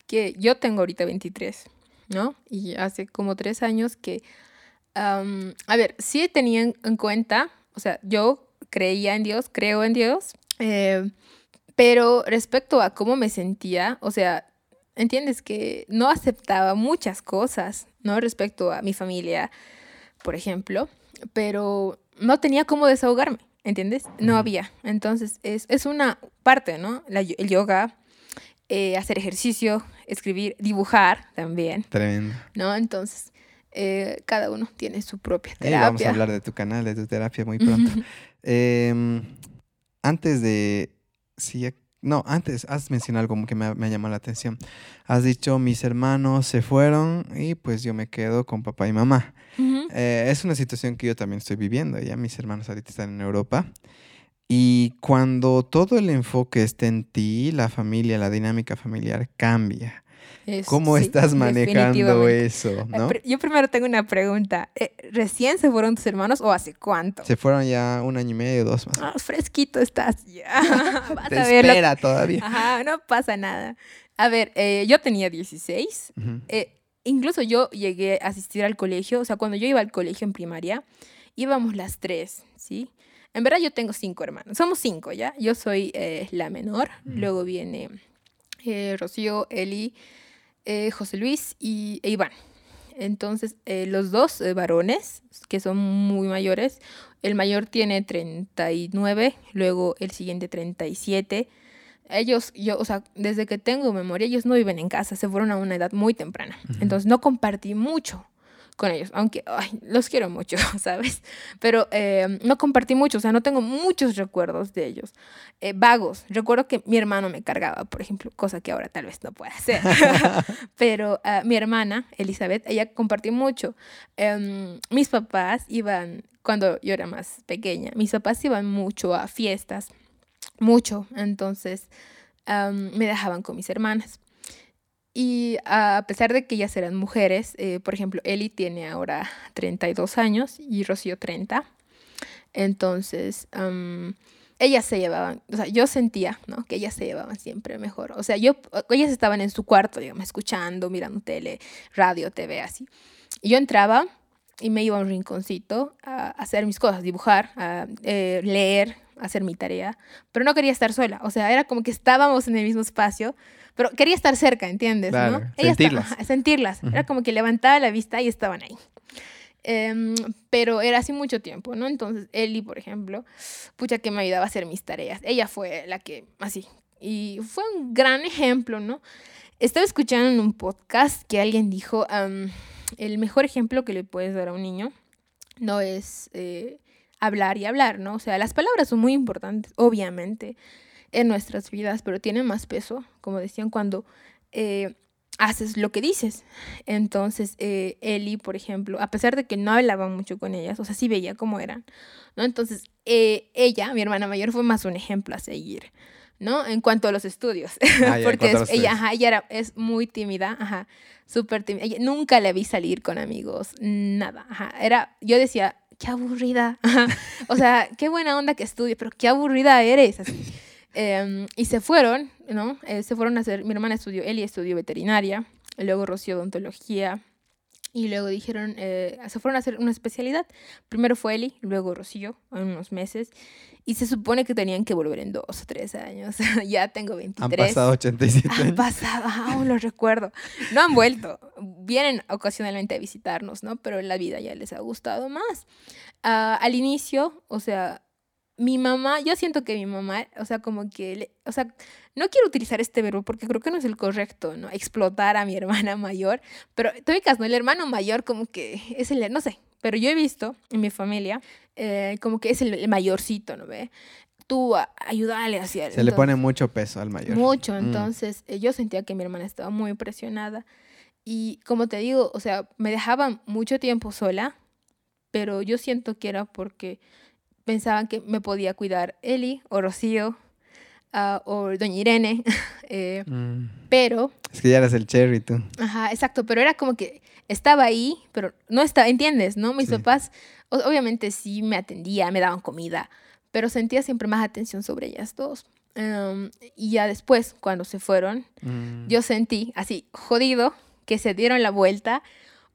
que yo tengo ahorita 23, ¿no? Y hace como tres años que, a ver, sí tenía en cuenta, o sea, yo creía en Dios, creo en Dios, eh, pero respecto a cómo me sentía, o sea, ¿entiendes? Que no aceptaba muchas cosas, ¿no? Respecto a mi familia, por ejemplo, pero no tenía cómo desahogarme, ¿entiendes? No había. Entonces, es, una parte, ¿no? el yoga, eh, hacer ejercicio, escribir, dibujar también. Tremendo. ¿No? Entonces, eh, cada uno tiene su propia terapia. vamos a hablar de tu canal, de tu terapia muy pronto. Em, antes de... Sí, no, antes has mencionado algo que me ha, llamado la atención. Has dicho, mis hermanos se fueron y pues yo me quedo con papá y mamá. Eh, es una situación que yo también estoy viviendo. Ya mis hermanos ahorita están en Europa. Y cuando todo el enfoque está en ti, la familia, la dinámica familiar cambia. ¿Cómo estás manejando eso? ¿no? Yo primero tengo una pregunta. Eh, ¿Recién se fueron tus hermanos o hace cuánto? Se fueron ya un año y medio, dos más. Ah, fresquito estás ya. Vas Te a espera todavía. Ajá, no pasa nada. A ver, eh, yo tenía 16. Eh, incluso yo llegué a asistir al colegio. O sea, cuando yo iba al colegio en primaria, íbamos las tres, ¿sí? En verdad yo tengo cinco hermanos. Somos cinco, ¿ya? Yo soy la menor. Luego viene Rocío, Eli eh, José Luis y e Iván. Entonces, eh, los dos eh, varones, que son muy mayores, el mayor tiene 39, luego el siguiente 37. Ellos, yo, o sea, desde que tengo memoria, ellos no viven en casa, se fueron a una edad muy temprana. Entonces, no compartí mucho con ellos, aunque los quiero mucho, ¿sabes? Pero eh, no compartí mucho, o sea, no tengo muchos recuerdos de ellos. Eh, vagos, recuerdo que mi hermano me cargaba, por ejemplo, cosa que ahora tal vez no pueda hacer. Pero ah, mi hermana, Elizabeth, ella compartió mucho. Em, mis papás iban, cuando yo era más pequeña, mis papás iban mucho a fiestas, mucho, entonces me dejaban con mis hermanas. Y a pesar de que ellas eran mujeres, eh, por ejemplo, Eli tiene ahora 32 años y Rocío 30. Entonces, ellas se llevaban, o sea, yo sentía, ¿no? Que ellas se llevaban siempre mejor. O sea, yo, ellas estaban en su cuarto, digamos, escuchando, mirando tele, radio, TV, así. Y yo entraba y me iba a un rinconcito a hacer mis cosas, dibujar, a eh, leer, hacer mi tarea, pero no quería estar sola. O sea, era como que estábamos en el mismo espacio, pero quería estar cerca, ¿entiendes? ¿no? sentirlas. sentirlas. Era como que levantaba la vista y estaban ahí. Em, pero era así mucho tiempo, ¿no? Entonces, Eli, por ejemplo, pucha que me ayudaba a hacer mis tareas. Ella fue la que, así, y fue un gran ejemplo, ¿no? Estaba escuchando en un podcast que alguien dijo, el mejor ejemplo que le puedes dar a un niño no es eh, hablar y hablar, ¿no? O sea, las palabras son muy importantes, obviamente, en nuestras vidas, pero tienen más peso, como decían, cuando eh, haces lo que dices. Entonces, eh, Eli, por ejemplo, a pesar de que no hablaba mucho con ellas, o sea, sí veía cómo eran, ¿no? Entonces, eh, ella, mi hermana mayor, fue más un ejemplo a seguir. ¿no? En cuanto a los estudios. Ah, Porque ella, ajá, ella era, es muy tímida, ajá, súper tímida. nunca le vi salir con amigos, nada. Ajá. Era, yo decía, qué aburrida. o sea, qué buena onda que estudie, pero qué aburrida eres. Así. Em, y se fueron, ¿no? Eh, se fueron a hacer, mi hermana estudió, Eli estudió veterinaria, luego Rocío odontología, y luego dijeron, eh, se fueron a hacer una especialidad. Primero fue Eli, luego Rocío, en unos meses. Y se supone que tenían que volver en dos o tres años. ya tengo 23. Han pasado 87 años. Han pasado, aún lo recuerdo. No han vuelto. Vienen ocasionalmente a visitarnos, ¿no? Pero la vida ya les ha gustado más. Ah, al inicio, o sea, mi mamá, yo siento que mi mamá, o sea, como que, o sea, no quiero utilizar este verbo porque creo que no es el correcto, ¿no? Explotar a mi hermana mayor, pero te ubicas, ¿no? El hermano mayor como que es el, no sé, pero yo he visto en mi familia eh, como que es el, mayorcito, ¿no ve? Tú ayúdale hacia Se le pone mucho peso al mayor. Mucho, mm. entonces eh, yo sentía que mi hermana estaba muy presionada y como te digo, o sea, me dejaban mucho tiempo sola, pero yo siento que era porque pensaban que me podía cuidar Eli o Rocío uh, o Doña Irene, eh, mm. pero... Es que ya eras el cherry tú. Ajá, exacto, pero era como que estaba ahí, pero no estaba, ¿entiendes? ¿No? Mis papás, obviamente sí me atendía, me daban comida, pero sentía siempre más atención sobre ellas dos. Um, y ya después, cuando se fueron, mm. yo sentí así, jodido, que se dieron la vuelta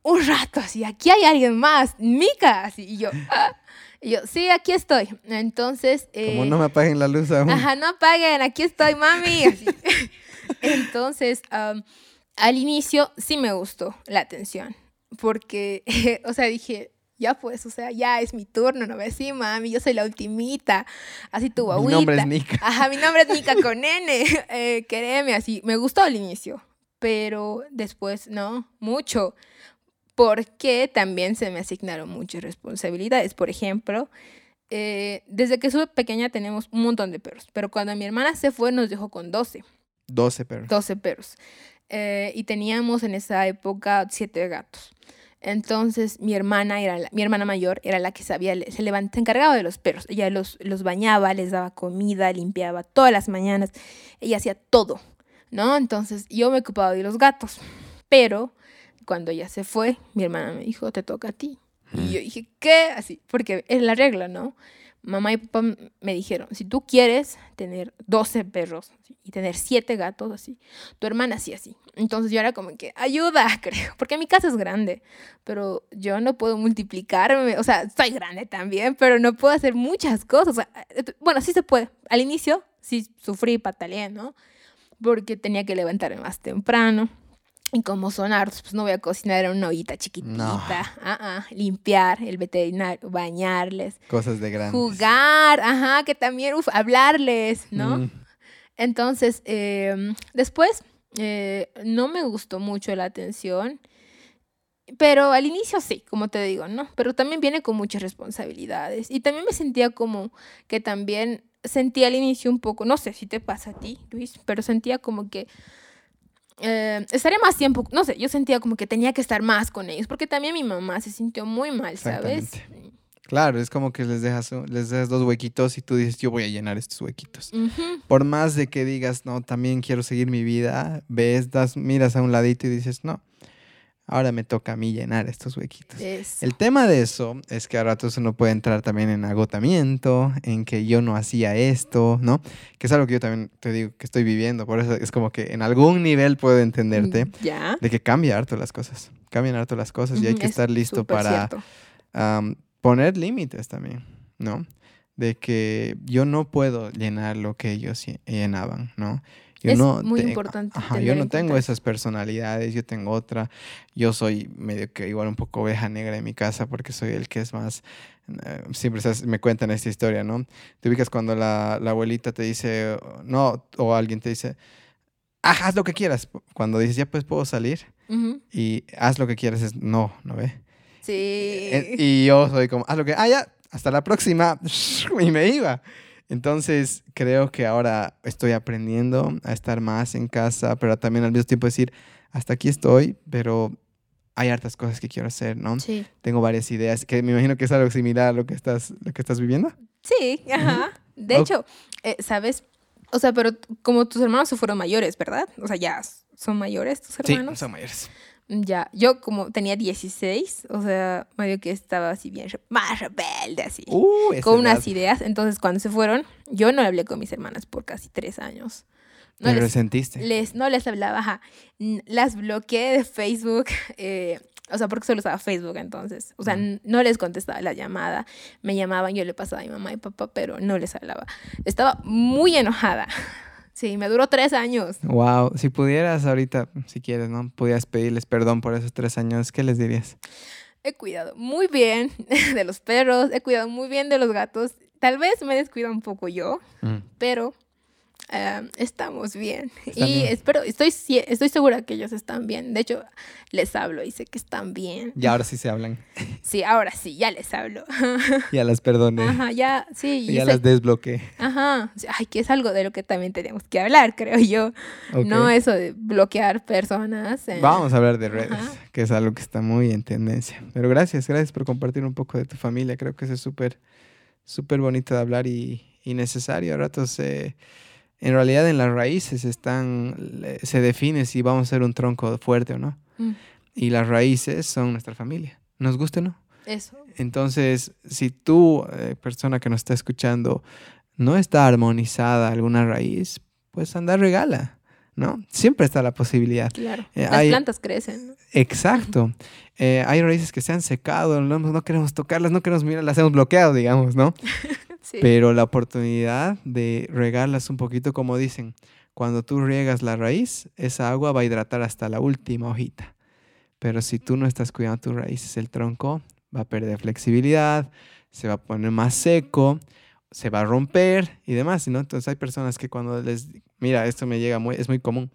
un rato, así, aquí hay alguien más, Mica, así, y yo... Ah, y yo, sí, aquí estoy. Entonces... Como no me apaguen la luz aún. Ajá, no apaguen, aquí estoy, mami. Entonces, al inicio sí me gustó la atención, porque, o sea, dije, ya pues, o sea, ya es mi turno, ¿no ves? Sí, mami, yo soy la ultimita, así tu guaguita. Mi nombre es Nika. Ajá, mi nombre es Nika con N, eh, créeme, así, me gustó al inicio, pero después, no, mucho, porque también se me asignaron muchas responsabilidades. Por ejemplo, eh, desde que soy pequeña tenemos un montón de perros, pero cuando mi hermana se fue nos dejó con 12. 12 perros. 12 perros. Eh, y teníamos en esa época 7 gatos. Entonces mi hermana era mi hermana mayor era la que sabía, se levantaba, se encargaba de los perros. Ella los, los bañaba, les daba comida, limpiaba todas las mañanas. Ella hacía todo. ¿no? Entonces yo me ocupaba de los gatos, pero cuando ella se fue, mi hermana me dijo, te toca a ti. Y yo dije, ¿qué? Así, porque es la regla, ¿no? Mamá y papá me dijeron, si tú quieres tener 12 perros y tener 7 gatos, así, tu hermana sí, así. Entonces yo era como que, ayuda, creo, porque mi casa es grande, pero yo no puedo multiplicarme, o sea, estoy grande también, pero no puedo hacer muchas cosas. bueno, sí se puede. Al inicio sí sufrí, pataleé, ¿no? Porque tenía que levantarme más temprano y como sonar, pues no voy a cocinar en una ollita chiquitita. Ah, ah, limpiar el veterinario, bañarles. Cosas de grandes. Jugar, ajá, que también, uf, hablarles, ¿no? Mm. Entonces, em, después, eh, no me gustó mucho la atención. Pero al inicio sí, como te digo, ¿no? Pero también viene con muchas responsabilidades. Y también me sentía como que también sentía al inicio un poco, no sé si te pasa a ti, Luis, pero sentía como que eh, estaría más tiempo, no sé, yo sentía como que tenía que estar más con ellos, porque también mi mamá se sintió muy mal, ¿sabes? Claro, es como que les dejas, les dejas dos huequitos y tú dices, yo voy a llenar estos huequitos. Por más de que digas, no, también quiero seguir mi vida, ves, das, miras a un ladito y dices, no, ahora me toca a mí llenar estos huequitos. El tema de eso es que a ratos uno puede entrar también en agotamiento, en que yo no hacía esto, ¿no? Que es algo que yo también te digo que estoy viviendo, por eso es como que en algún nivel puedo entenderte mm, de que cambia harto las cosas, cambian harto las cosas y hay que estar listo para poner límites también, ¿no? De que yo no puedo llenar lo que ellos llenaban, ¿no? Yo es no muy importante. Ajá, yo no tengo esas personalidades, yo tengo otra. Yo soy medio que igual un poco oveja negra en mi casa porque soy el que es más... Eh, siempre me cuentan esta historia, ¿no? Te ubicas cuando la, la, abuelita te dice, no, o alguien te dice, ah, haz lo que quieras. Cuando dices, ya pues puedo salir y haz lo que quieras, es no, ¿no ve? Sí. Y yo soy como, haz lo que, ah, ya, hasta la próxima. Y me iba. Entonces, creo que ahora estoy aprendiendo a estar más en casa, pero también al mismo tiempo decir, hasta aquí estoy, pero hay hartas cosas que quiero hacer, ¿no? Sí. Tengo varias ideas, que me imagino que es algo similar a lo que estás, lo que estás viviendo. Sí, ajá. De hecho, eh, ¿sabes? O sea, pero como tus hermanos se fueron mayores, ¿verdad? O sea, ya son mayores tus hermanos. Sí, son mayores. Ya, yo como tenía 16, o sea, medio que estaba así bien más rebelde, así, uh, con unas ideas. Entonces, cuando se fueron, yo no hablé con mis hermanas por casi tres años. No les, resentiste? Les, no les hablaba, ajá. Las bloqueé de Facebook, eh, o sea, porque solo usaba Facebook entonces. O sea, no les contestaba la llamada. Me llamaban, yo le pasaba a mi mamá y papá, pero no les hablaba. Estaba muy enojada. Sí, me duró tres años. Wow, si pudieras ahorita, si quieres, ¿no? Pudieras pedirles perdón por esos tres años, ¿qué les dirías? He cuidado muy bien de los perros, he cuidado muy bien de los gatos. Tal vez me descuido un poco yo, mm. pero Estamos bien. y espero, estoy, estoy segura que ellos están bien. De hecho, les hablo y sé que están bien. Y ahora sí se hablan. Sí, ahora sí, ya les hablo. ya las perdoné. Ajá, ya, sí. ya las desbloqueé. Ajá. Ay, que es algo de lo que también tenemos que hablar, creo yo. No eso de bloquear personas. Vamos a hablar de redes, que es algo que está muy en tendencia. Pero gracias, gracias por compartir un poco de tu familia. Creo que eso es súper, súper bonito de hablar y, y necesario. A ratos... Eh, en realidad en las raíces están, se define si vamos a ser un tronco fuerte o no. Mm. Y las raíces son nuestra familia, nos guste o no. Eso. Entonces, si tú, eh, persona que nos está escuchando, no está armonizada alguna raíz, pues anda regala, ¿no? Siempre está la posibilidad. Claro. Eh, las plantas crecen. Exacto. Eh, hay raíces que se han secado, no, no queremos tocarlas, no queremos mirar, las hemos bloqueado, digamos, ¿no? Pero la oportunidad de regarlas un poquito, como dicen, cuando tú riegas la raíz, esa agua va a hidratar hasta la última hojita. Pero si tú no estás cuidando tus raíces, el tronco va a perder flexibilidad, se va a poner más seco, se va a romper y demás, ¿no? Entonces hay personas que cuando les, mira, esto me llega muy, es muy común.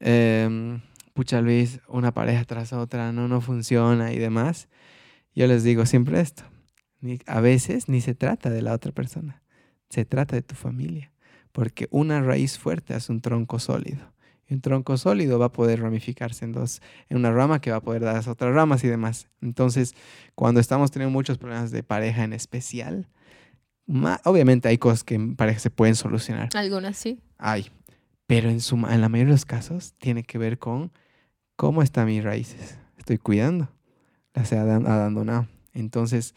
Eh, pucha Luis, una pareja tras otra, no, no funciona y demás. Yo les digo siempre esto, a veces ni se trata de la otra persona, se trata de tu familia, porque una raíz fuerte hace un tronco sólido. Y un tronco sólido va a poder ramificarse en dos, en una rama que va a poder dar otras ramas y demás. Entonces, cuando estamos teniendo muchos problemas de pareja en especial, obviamente hay cosas que en pareja se pueden solucionar. Algunas sí. Hay. pero en, en la mayoría de los casos tiene que ver con cómo están mis raíces. Estoy cuidando, las he abandonado. Entonces,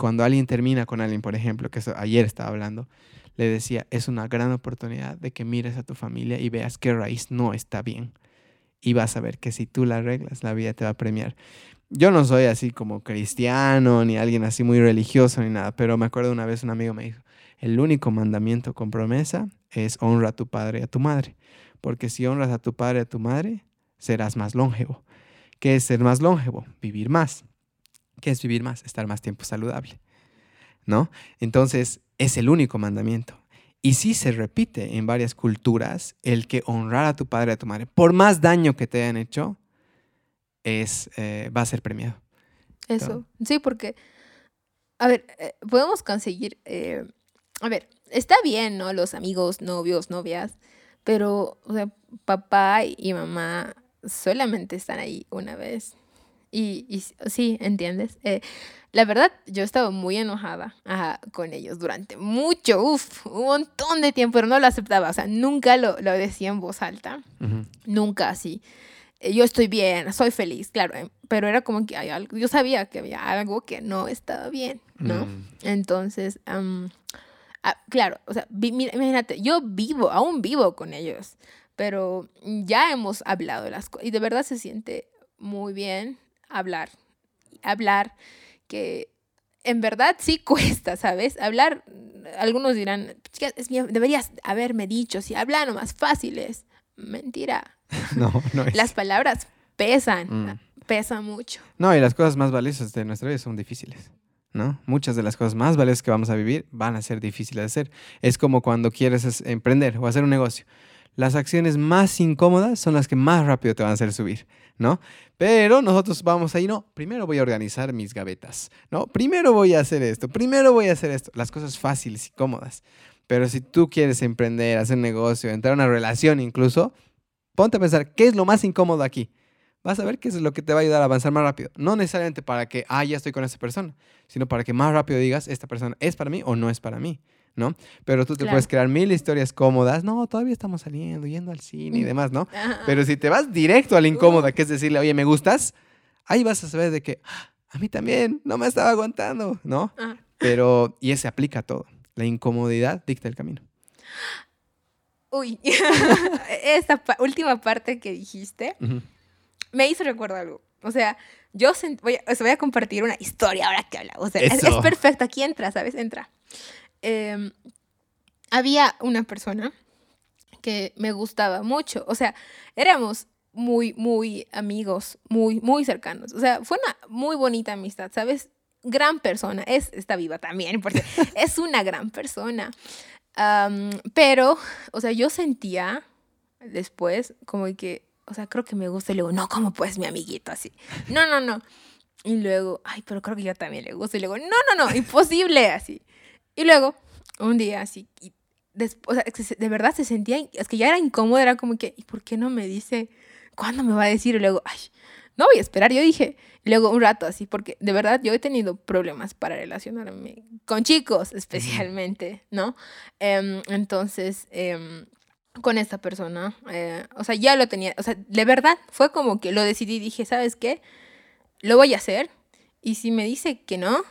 cuando alguien termina con alguien, por ejemplo, que ayer estaba hablando, le decía, es una gran oportunidad de que mires a tu familia y veas qué raíz no está bien. Y vas a ver que si tú la arreglas, la vida te va a premiar. Yo no soy así como cristiano, ni alguien así muy religioso, ni nada, pero me acuerdo una vez un amigo me dijo, el único mandamiento con promesa es honra a tu padre y a tu madre, porque si honras a tu padre y a tu madre, serás más longevo. ¿Qué es ser más longevo? Vivir más. ¿Qué es vivir más? Estar más tiempo saludable. ¿No? Entonces, es el único mandamiento. Y sí se repite en varias culturas el que honrar a tu padre y a tu madre, por más daño que te hayan hecho, es, eh, va a ser premiado. Eso, sí, porque, a ver, eh, podemos conseguir, eh, a ver, está bien, ¿no? Los amigos, novios, novias, pero, o sea, papá y mamá solamente están ahí una vez. Y, y sí, ¿entiendes? Eh, la verdad, yo estaba muy enojada con ellos durante mucho, uff, un montón de tiempo, pero no lo aceptaba. O sea, nunca lo, lo decía en voz alta. Nunca así. Eh, yo estoy bien, soy feliz, claro. Eh, pero era como que hay algo, yo sabía que había algo que no estaba bien, ¿no? Mm. Entonces, ah, claro, o sea, imagínate, yo vivo, aún vivo con ellos pero ya hemos hablado de las cosas y de verdad se siente muy bien hablar, hablar que en verdad sí cuesta, ¿sabes? Hablar, algunos dirán, deberías haberme dicho, si hablan más fáciles. Mentira. No, no es. Las palabras pesan, mm. pesan mucho. No, y las cosas más valiosas de nuestra vida son difíciles. ¿no? Muchas de las cosas más valiosas que vamos a vivir van a ser difíciles de hacer. Es como cuando quieres emprender o hacer un negocio las acciones más incómodas son las que más rápido te van a hacer subir, ¿no? Pero nosotros vamos ahí, no, primero voy a organizar mis gavetas, ¿no? Primero voy a hacer esto, primero voy a hacer esto, las cosas fáciles y cómodas. Pero si tú quieres emprender, hacer negocio, entrar a una relación incluso, ponte a pensar, ¿qué es lo más incómodo aquí? Vas a ver qué es lo que te va a ayudar a avanzar más rápido. No necesariamente para que, ah, ya estoy con esa persona, sino para que más rápido digas, esta persona es para mí o no es para mí. ¿No? Pero tú te puedes crear mil historias cómodas, no, todavía estamos saliendo, yendo al cine y demás, ¿no? Pero si te vas directo a la incómoda, que es decirle, oye, ¿me gustas? Ahí vas a saber de que, ah, a mí también, no me estaba aguantando, ¿no? Pero, y ese aplica a todo. La incomodidad dicta el camino. Uy, esta última parte que dijiste me hizo recordar algo. O sea, yo voy, a, voy a compartir una historia ahora que habla. O sea, es, es, perfecto. Aquí entra, ¿sabes? Entra. Em, había una persona que me gustaba mucho. O sea, éramos muy, muy amigos, muy, muy cercanos. O sea, fue una muy bonita amistad, ¿sabes? Gran persona. Es, está viva también, porque es una gran persona. pero, o sea, yo sentía después como que, o sea, creo que me gusta y luego, no, ¿cómo pues mi amiguito así? No, no, no. Y luego, ay, pero creo que yo también le gusto. Y luego, no, no, no, imposible así. Y luego, un día así, y después, de verdad se sentía, es que ya era incómodo, era como que, ¿y por qué no me dice cuándo me va a decir? Y luego, ay, no voy a esperar, yo dije, y luego un rato así, porque de verdad yo he tenido problemas para relacionarme con chicos especialmente, ¿no? Em, entonces, em, con esta persona, eh, o sea, ya lo tenía, o sea, de verdad fue como que lo decidí, dije, ¿sabes qué? Lo voy a hacer, y si me dice que no,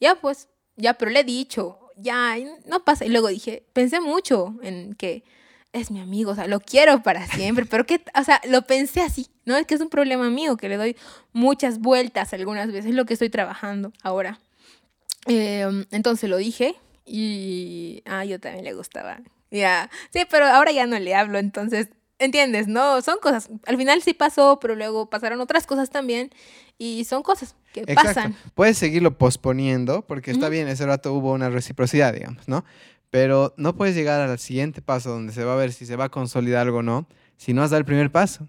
ya pues ya, pero le he dicho, ya, no pasa. Y luego dije, pensé mucho en que es mi amigo, o sea, lo quiero para siempre, pero que, o sea, lo pensé así, ¿no? Es que es un problema mío, que le doy muchas vueltas algunas veces, es lo que estoy trabajando ahora. Em, entonces lo dije y, ah, yo también le gustaba. Ya, sí, pero ahora ya no le hablo, entonces ¿Entiendes? No, son cosas. Al final sí pasó, pero luego pasaron otras cosas también. Y son cosas que pasan. Puedes seguirlo posponiendo, porque está bien, ese rato hubo una reciprocidad, digamos, ¿no? Pero no puedes llegar al siguiente paso donde se va a ver si se va a consolidar algo o no, si no has dado el primer paso.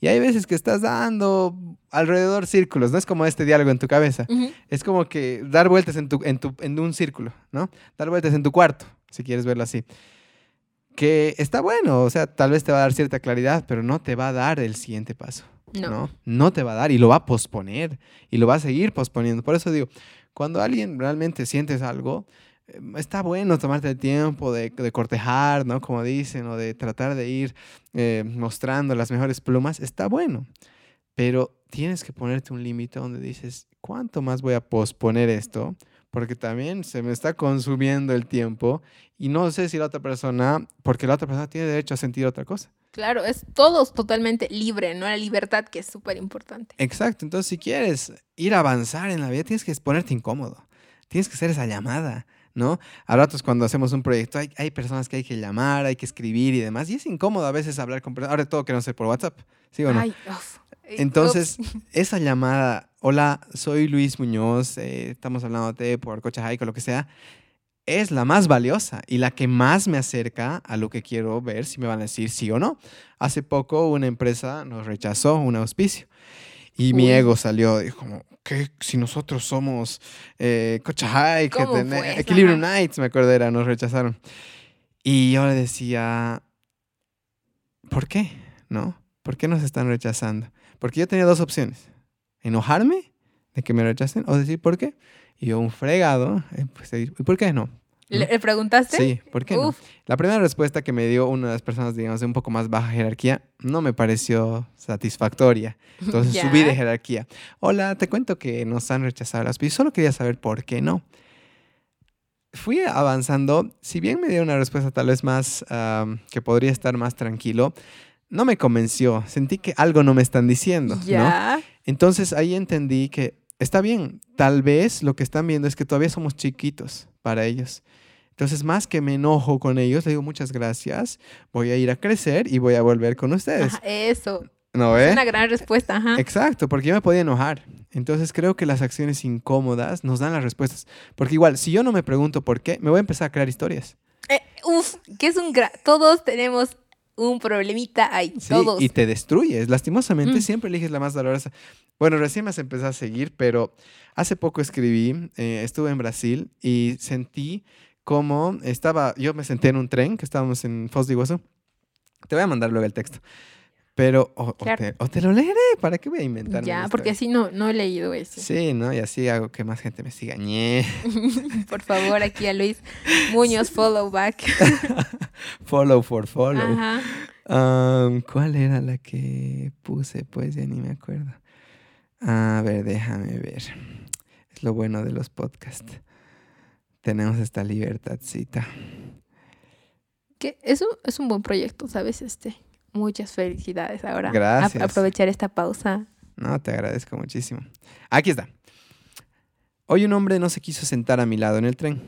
Y hay veces que estás dando alrededor círculos, no es como este diálogo en tu cabeza. Es como que dar vueltas en, tu, en, tu, en un círculo, ¿no? Dar vueltas en tu cuarto, si quieres verlo así que está bueno, o sea, tal vez te va a dar cierta claridad, pero no te va a dar el siguiente paso. No. no. te va a dar y lo va a posponer y lo va a seguir posponiendo. Por eso digo, cuando alguien realmente sientes algo, está bueno tomarte el tiempo de, de, cortejar, ¿no? Como dicen, o de tratar de ir eh, mostrando las mejores plumas, está bueno. Pero tienes que ponerte un límite donde dices, ¿cuánto más voy a posponer esto? Porque también se me está consumiendo el tiempo y no sé si la otra persona, porque la otra persona tiene derecho a sentir otra cosa. Claro, es todos totalmente libre, ¿no? La libertad que es súper importante. Exacto, entonces si quieres ir a avanzar en la vida, tienes que ponerte incómodo, tienes que hacer esa llamada, ¿no? A ratos cuando hacemos un proyecto hay, hay, personas que hay que llamar, hay que escribir y demás, y es incómodo a veces hablar con personas, ahora todo que no ser por WhatsApp, ¿sí o no? Ay, Entonces, esa llamada, hola, soy Luis Muñoz, eh, estamos hablándote por Cocha Jaico, lo que sea, es la más valiosa y la que más me acerca a lo que quiero ver si me van a decir sí o no. Hace poco una empresa nos rechazó un auspicio y mi ego salió, dijo como, ¿qué? Si nosotros somos eh, Cocha que Equilibrium Nights, me acuerdo era, nos rechazaron. Y yo le decía, ¿por qué? ¿No? ¿Por qué nos están rechazando? Porque yo tenía dos opciones. Enojarme de que me rechacen o decir por qué. Y yo, un fregado, eh, pues, ¿y por qué no? ¿Le preguntaste? Sí, ¿por qué no? La primera respuesta que me dio una de las personas, digamos, de un poco más baja jerarquía, no me pareció satisfactoria. Entonces subí de jerarquía. Hola, te cuento que nos han rechazado las pistas. Solo quería saber por qué no. Fui avanzando. Si bien me dio una respuesta tal vez más, que podría estar más tranquilo, no me convenció. Sentí que algo no me están diciendo. ¿no? Entonces ahí entendí que está bien, tal vez lo que están viendo es que todavía somos chiquitos para ellos. Entonces, más que me enojo con ellos, le digo muchas gracias, voy a ir a crecer y voy a volver con ustedes. eso. ¿No Es una gran respuesta, ajá. Exacto, porque yo me podía enojar. Entonces creo que las acciones incómodas nos dan las respuestas. Porque igual, si yo no me pregunto por qué, me voy a empezar a crear historias. Eh, uf, que es un... Todos tenemos un problemita ahí, sí, todos. Y te destruyes. Lastimosamente mm. siempre eliges la más dolorosa. Bueno, recién me has empezado a seguir, pero hace poco escribí, eh, estuve en Brasil y sentí como estaba, yo me senté en un tren, que estábamos en Foz de Iguazú. Te voy a mandar luego el texto. Pero, o, te, lo leeré, ¿para qué voy a inventar? Ya, porque así no, no he leído eso. Sí, ¿no? Y así hago que más gente me siga. Por favor, aquí a Luis Muñoz, follow back. follow for follow. Ajá. ¿Cuál era la que puse? Pues ya ni me acuerdo. A ver, déjame ver. Es lo bueno de los podcasts. Tenemos esta libertadcita. Que eso es un buen proyecto, ¿sabes? Este. Muchas felicidades ahora. Gracias. aprovechar esta pausa. No, te agradezco muchísimo. Aquí está. Hoy un hombre no se quiso sentar a mi lado en el tren.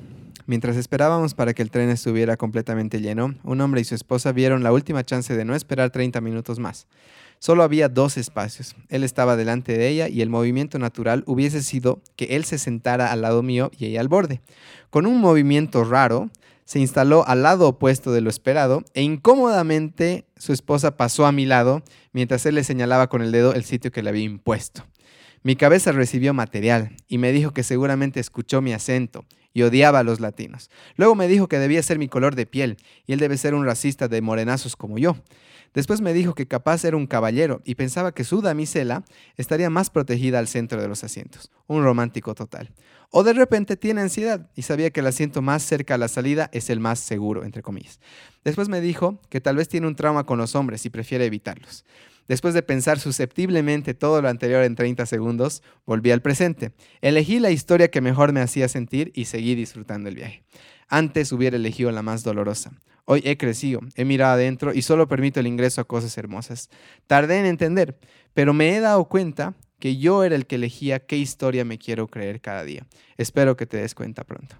Mientras esperábamos para que el tren estuviera completamente lleno, un hombre y su esposa vieron la última chance de no esperar 30 minutos más. Solo había dos espacios. Él estaba delante de ella y el movimiento natural hubiese sido que él se sentara al lado mío y ella al borde. Con un movimiento raro, se instaló al lado opuesto de lo esperado e incómodamente su esposa pasó a mi lado mientras él le señalaba con el dedo el sitio que le había impuesto. Mi cabeza recibió material y me dijo que seguramente escuchó mi acento y odiaba a los latinos. Luego me dijo que debía ser mi color de piel y él debe ser un racista de morenazos como yo. Después me dijo que capaz era un caballero y pensaba que su damisela estaría más protegida al centro de los asientos. Un romántico total. O de repente tiene ansiedad y sabía que el asiento más cerca a la salida es el más seguro, entre comillas. Después me dijo que tal vez tiene un trauma con los hombres y prefiere evitarlos. Después de pensar susceptiblemente todo lo anterior en 30 segundos, volví al presente. Elegí la historia que mejor me hacía sentir y seguí disfrutando el viaje. Antes hubiera elegido la más dolorosa. Hoy he crecido, he mirado adentro y solo permito el ingreso a cosas hermosas. Tardé en entender, pero me he dado cuenta que yo era el que elegía qué historia me quiero creer cada día. Espero que te des cuenta pronto.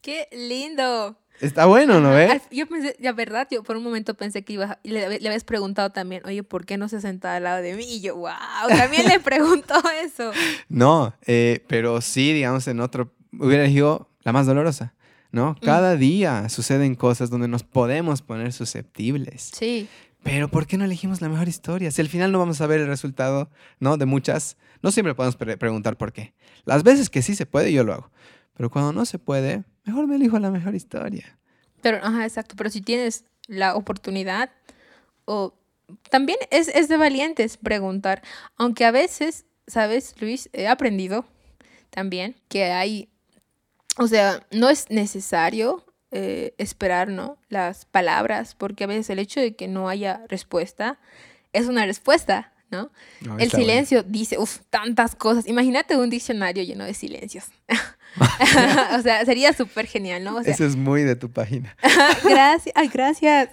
¡Qué lindo! Está bueno, ¿no ves? Yo pensé, la verdad, yo por un momento pensé que iba, le, le habías preguntado también, oye, ¿por qué no se sentaba al lado de mí? Y yo, wow, también le preguntó eso. No, eh, pero sí, digamos, en otro, hubiera elegido la más dolorosa, ¿no? Mm. Cada día suceden cosas donde nos podemos poner susceptibles. Sí. Pero ¿por qué no elegimos la mejor historia? Si al final no vamos a ver el resultado, ¿no? De muchas, no siempre podemos preguntar por qué. Las veces que sí se puede, yo lo hago. Pero cuando no se puede, mejor me elijo la mejor historia. Pero, ajá, exacto. Pero si tienes la oportunidad, o también es, es de valientes preguntar. Aunque a veces, ¿sabes, Luis? He aprendido también que hay o sea, no es necesario eh, esperar, ¿no? Las palabras, porque a veces el hecho de que no haya respuesta es una respuesta, ¿no? No, el silencio dice, uff, tantas cosas. Imagínate un diccionario lleno de silencios. o sea, sería súper genial, ¿no? O bueno. sea, Eso es muy de tu página. gracias, ay, gracias.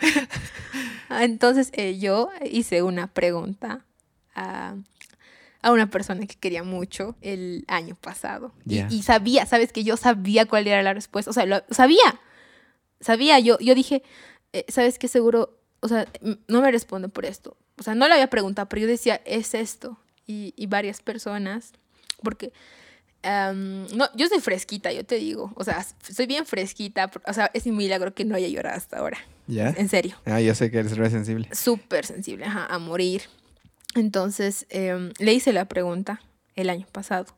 Entonces eh, yo hice una pregunta a, a una persona que quería mucho el año pasado. Y-. Y, sabía, sabes que yo sabía cuál era la respuesta. O sea, lo, sabía. Sabía. Yo, yo dije, eh, ¿sabes qué? Seguro, o sea, no me responde por esto. O sea, no le había preguntado, pero yo decía, es esto. Y, y varias personas, porque no, yo soy fresquita, yo te digo. O sea, soy bien fresquita. O sea, es un milagro que no haya llorado hasta ahora. ¿Ya? En serio. Ah, yo sé que eres re sensible. Súper sensible, ajá, a morir. Entonces, em, le hice la pregunta el año pasado.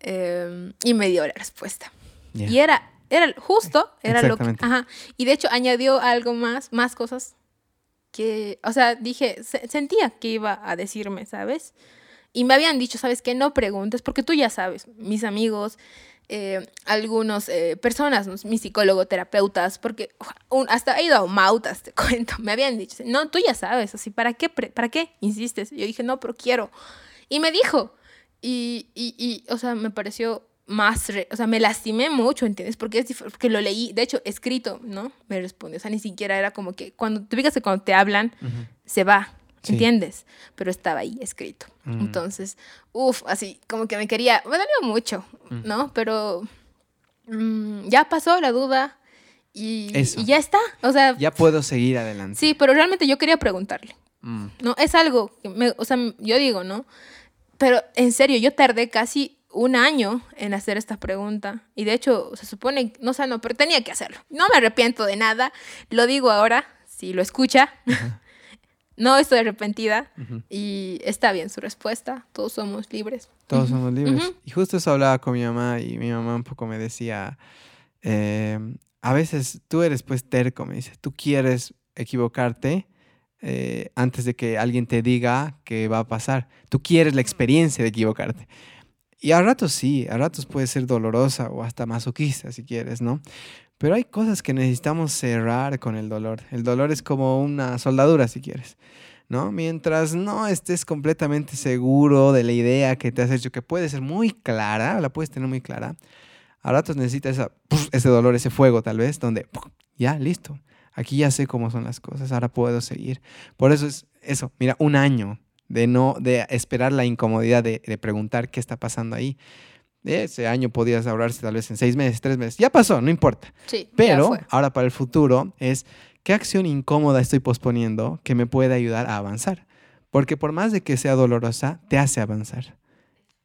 em, y me dio la respuesta. Y era, era justo, era lo que... Ajá. Y de hecho añadió algo más, más cosas que, o sea, dije, se- sentía que iba a decirme, ¿sabes? Y me habían dicho, ¿sabes qué? No preguntes, porque tú ya sabes, mis amigos, eh, algunas personas, ¿no? mis psicólogos, terapeutas, porque un- hasta he ido a Mautas, te cuento, me habían dicho, no, tú ya sabes, así, ¿para qué, pre- ¿para qué insistes? Yo dije, no, pero quiero. Y me dijo, y, y, y, o sea, me pareció más, re- o sea, me lastimé mucho, ¿entiendes? Porque, es porque lo leí, de hecho, escrito, ¿no? Me respondió, o sea, ni siquiera era como que, cuando, fijas que cuando te hablan, Ujú. se va, Sí. ¿entiendes? Pero estaba ahí escrito. Mm. Entonces, uff, así como que me quería, me dolió mucho, Mm. ¿no? Pero mm, ya pasó la duda y, Eso. y ya está. O sea, Ya puedo seguir adelante. sí, pero realmente yo quería preguntarle. No, es algo que me, o sea, yo digo, ¿no? Pero en serio, yo tardé casi un año en hacer esta pregunta y de hecho se supone, no sé, no, pero tenía que hacerlo. No me arrepiento de nada, lo digo ahora, si lo escucha, no estoy arrepentida y está bien su respuesta, todos somos libres. Todos somos libres. Y justo eso hablaba con mi mamá y mi mamá un poco me decía, eh, a veces tú eres pues terco, me dice, tú quieres equivocarte eh, antes de que alguien te diga que va a pasar. Tú quieres la experiencia de equivocarte. Y a ratos sí, a ratos puede ser dolorosa o hasta masoquista si quieres, ¿no? Pero hay cosas que necesitamos cerrar con el dolor. El dolor es como una soldadura si quieres. ¿no? Mientras no estés completamente seguro de la idea que te has hecho, que puede ser muy clara, la puedes tener muy clara, a ratos necesitas esa, ese dolor, ese fuego tal vez, donde ya, listo, aquí ya sé cómo son las cosas, ahora puedo seguir. Por eso es eso, mira, un año de no, de esperar la incomodidad de, de preguntar qué está pasando ahí. Ese año podías ahorrarse tal vez en seis meses, tres meses. Ya pasó, no importa. Sí, Pero ahora para el futuro es qué acción incómoda estoy posponiendo que me puede ayudar a avanzar. Porque por más de que sea dolorosa, te hace avanzar.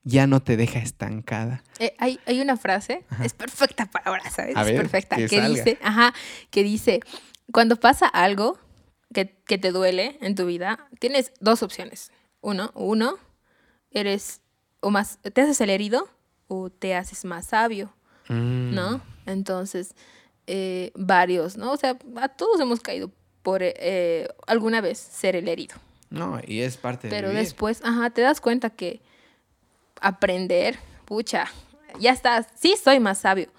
Ya no te deja estancada. Eh, hay, hay una frase, es perfecta para ahora, ¿sabes? A es ver, perfecta. que Que, dice, ajá, que dice, cuando pasa algo que, que te duele en tu vida, tienes dos opciones. Uno, uno, eres o más, te haces el herido o te haces más sabio, Mm. ¿no? Entonces, eh, varios, ¿no? O sea, a todos hemos caído por eh, alguna vez ser el herido. No, y es parte de Pero después, ajá, te das cuenta que aprender, pucha, ya estás, sí soy más sabio.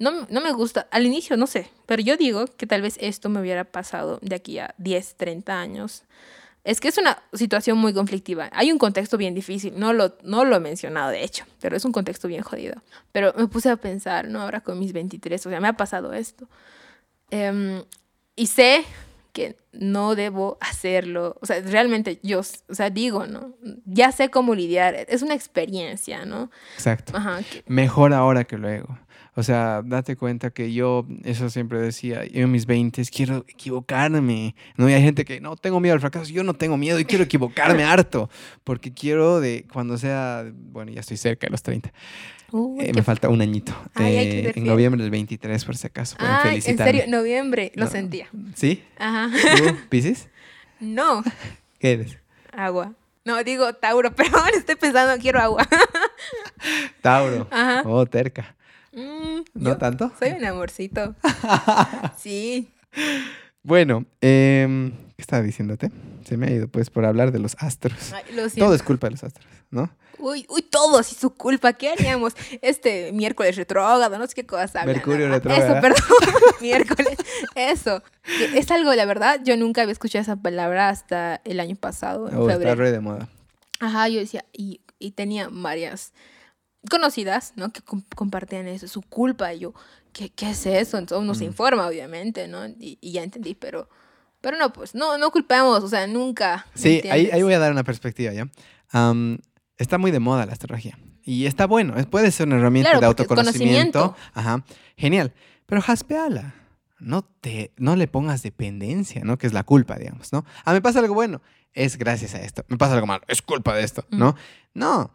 No, no me gusta, al inicio no sé, pero yo digo que tal vez esto me hubiera pasado de aquí a 10, 30 años. Es que es una situación muy conflictiva. Hay un contexto bien difícil, no lo, no lo he mencionado de hecho, pero es un contexto bien jodido. Pero me puse a pensar, ¿no? Ahora con mis 23, o sea, me ha pasado esto. Em, y sé que no debo hacerlo. O sea, realmente yo, o sea, digo, ¿no? Ya sé cómo lidiar. Es una experiencia, ¿no? Exacto. Ajá. que- Mejor ahora que luego. O sea, date cuenta que yo, eso siempre decía, yo en mis 20 quiero equivocarme. No y hay gente que no tengo miedo al fracaso. Yo no tengo miedo y quiero equivocarme harto. Porque quiero de cuando sea, bueno, ya estoy cerca de los 30. Uy, Eh, me falta un añito. Ay, Eh, en noviembre del 23, por si acaso. Pueden Ay, en serio, noviembre, lo No. sentía. ¿Sí? Ajá. ¿Tú, Pisces? No, ¿Qué eres? agua. No, digo Tauro, pero ahora estoy pensando, quiero agua. Tauro. Ajá. Oh, terca. Mm, ¿No yo tanto? soy un amorcito. Sí. Bueno, em, ¿qué estaba diciéndote? Se me ha ido, pues, por hablar de los astros. Ay, lo Todo es culpa de los astros, ¿no? Uy, uy, todo así su culpa. ¿Qué haríamos? Este miércoles retrógrado, no sé qué cosa. hablan. Mercurio Ah, retrógrado. Eso, perdón. miércoles. Eso. Que es algo, la verdad, yo nunca había escuchado esa palabra hasta el año pasado, en Oh, está febrero. re de moda. Ajá, yo decía, y, y tenía varias conocidas, ¿no? Que com- compartían eso, su culpa. Y yo, ¿qué, qué es eso? Entonces uno se Mm. informa, obviamente, ¿no? Y, y ya entendí, pero, pero no, pues, no, no culpemos, o sea, nunca. ¿me Sí, ahí, ahí voy a dar una perspectiva, ¿ya? Am, está muy de moda la astrología. Y está bueno, puede ser una herramienta Claro, de autoconocimiento. conocimiento. Ajá, genial. Pero jaspeala. No, te, no le pongas dependencia, ¿no? Que es la culpa, digamos, ¿no? Ah, me pasa algo bueno, es gracias a esto. Me pasa algo malo, es culpa de esto, ¿no? No.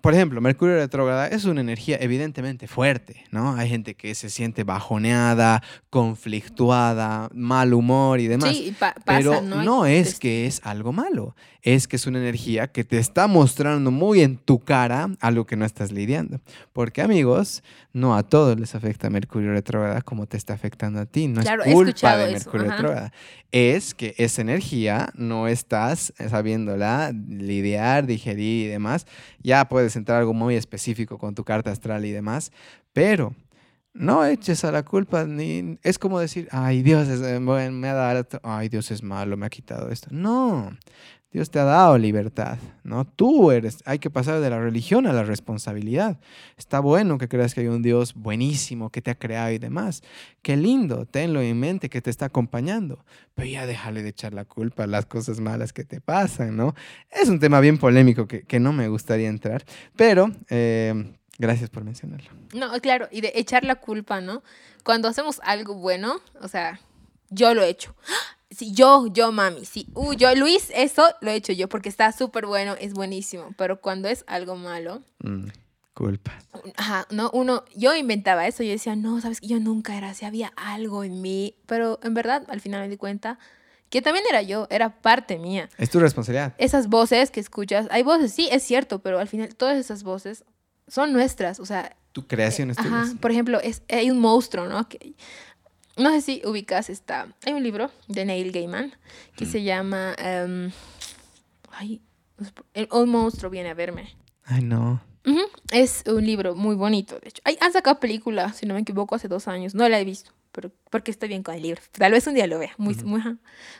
Por ejemplo, Mercurio retrógrada es una energía evidentemente fuerte, ¿no? Hay gente que se siente bajoneada, conflictuada, mal humor y demás. Sí, pa- pasa, Pero ¿no? es que es algo malo, es que es una energía que te está mostrando muy en tu cara algo que no estás lidiando. Porque amigos, no a todos les afecta Mercurio retrógrada como te está afectando a ti. No Claro, es culpa de Mercurio retrógrada. Es que esa energía no estás sabiéndola lidiar, digerir y demás. Ya puedes entrar algo muy específico con tu carta astral y demás, pero no eches a la culpa ni es como decir, ay, Dios es, bueno, me ha dado, ay, Dios es malo, me ha quitado esto. No. Dios te ha dado libertad, ¿no? Tú eres, hay que pasar de la religión a la responsabilidad. Está bueno que creas que hay un Dios buenísimo que te ha creado y demás. Qué lindo, tenlo en mente que te está acompañando. Pero ya déjale de echar la culpa a las cosas malas que te pasan, ¿no? Es un tema bien polémico que, que no me gustaría entrar, pero eh, gracias por mencionarlo. No, claro, y de echar la culpa, ¿no? Cuando hacemos algo bueno, o sea, yo lo he hecho. Sí, yo, yo, mami, sí. Uh, yo, Luis, eso lo he hecho yo porque está súper bueno, es buenísimo. Pero cuando es algo malo, Mm, culpa. ajá, no, uno, yo inventaba eso, yo decía, no, sabes que yo nunca era así, había algo en mí. Pero en verdad, al final me di cuenta que también era yo, era parte mía. Es tu responsabilidad. Esas voces que escuchas, hay voces, sí, es cierto, pero al final todas esas voces son nuestras, o sea, Tu creación es tuya. Ajá, por ejemplo, es, hay un monstruo, ¿no? Que, no sé si ubicas esta. Hay un libro de Neil Gaiman que se llama. em, ay, un monstruo viene a verme. Ay, no. Ujú, Es un libro muy bonito, de hecho. Ay, han sacado película, si no me equivoco, hace dos años. No la he visto, pero porque estoy bien con el libro. Tal vez un día lo vea, muy, muy.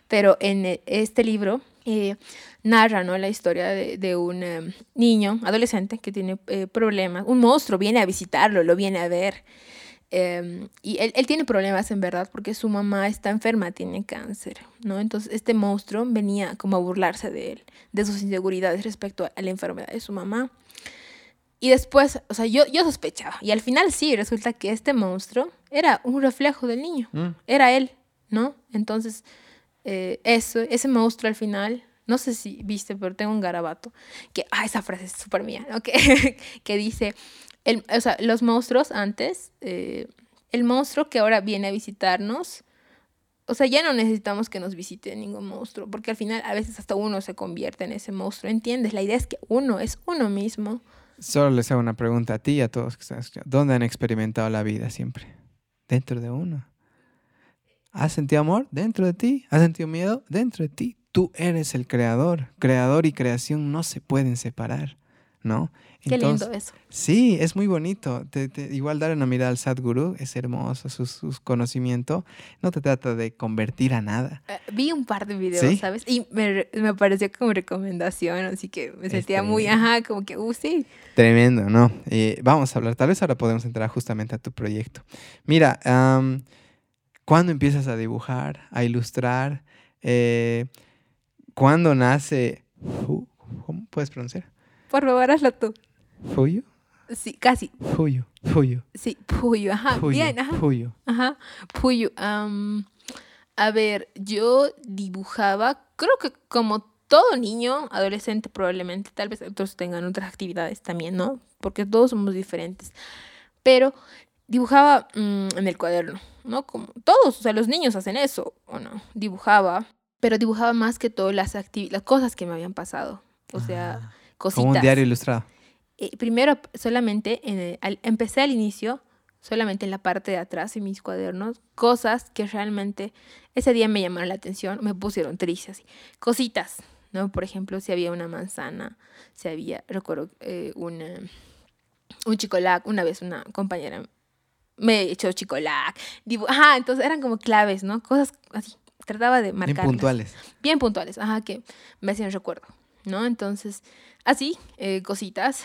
Pero en eh, este libro eh, narra ¿no? la historia de, de un em, niño, adolescente, que tiene eh, problemas. Un monstruo viene a visitarlo, lo viene a ver. Em, y él, él tiene problemas en verdad porque su mamá está enferma, tiene cáncer, ¿no? Entonces este monstruo venía como a burlarse de él, de sus inseguridades respecto a, a la enfermedad de su mamá. Y después, o sea, yo, yo sospechaba. Y al final sí, resulta que este monstruo era un reflejo del niño. Mm. Era él, ¿no? Entonces, eh, eso, ese monstruo al final, no sé si viste, pero tengo un garabato, que, ah, esa frase es súper mía, ¿no? Que, que dice, el, o sea, los monstruos antes, eh, el monstruo que ahora viene a visitarnos, o sea, ya no necesitamos que nos visite ningún monstruo, porque al final a veces hasta uno se convierte en ese monstruo, ¿entiendes? La idea es que uno es uno mismo. Solo les hago una pregunta a ti y a todos que están escuchando. ¿Dónde han experimentado la vida siempre? Dentro de uno. ¿Has sentido amor? Dentro de ti. ¿Has sentido miedo? Dentro de ti. Tú eres el creador. Creador y creación no se pueden separar, ¿no? Qué lindo eso. Sí, es muy bonito. Te- te- igual dar una mirada al Sadhguru es hermoso, su, su conocimiento. No te trata de convertir a nada. Eh, vi un par de videos, ¿Sí? ¿sabes? Y me, me pareció como recomendación, así que me sentía muy, Este- ajá, como que, uh, sí. Tremendo, ¿no? Eh, vamos a hablar, tal vez ahora podemos entrar justamente a tu proyecto. Mira, am, ¿cuándo empiezas a dibujar, a ilustrar? Eh, ¿Cuándo nace... ¿Cómo puedes pronunciar? Por favor, hazlo tú. ¿Fuyo? Sí, casi. Fuyo, Fuyo, Sí, Puyo, ajá, bien, ajá. Fuyo. Ajá, Puyo. am, a ver, yo dibujaba, creo que como todo niño, adolescente probablemente, tal vez otros tengan otras actividades también, ¿no? Porque todos somos diferentes. Pero dibujaba mm, en el cuaderno, ¿no? Como todos, o sea, los niños hacen eso, ¿o no? Dibujaba, pero dibujaba más que todo las, las cosas que me habían pasado. O sea, Ah, cositas. Como un diario ilustrado. Eh, primero solamente en el- al- empecé al inicio solamente en la parte de atrás en mis cuadernos, cosas que realmente ese día me llamaron la atención, me pusieron tristes, cositas, ¿no? Por ejemplo, si había una manzana, si había, recuerdo, eh, una, un chicolac, una vez una compañera me echó chicolac, ajá, entonces eran como claves, ¿no? Cosas así, trataba de marcar. Bien puntuales. Bien puntuales, ajá, que me hacían recuerdo, ¿no? Entonces, así, eh, cositas,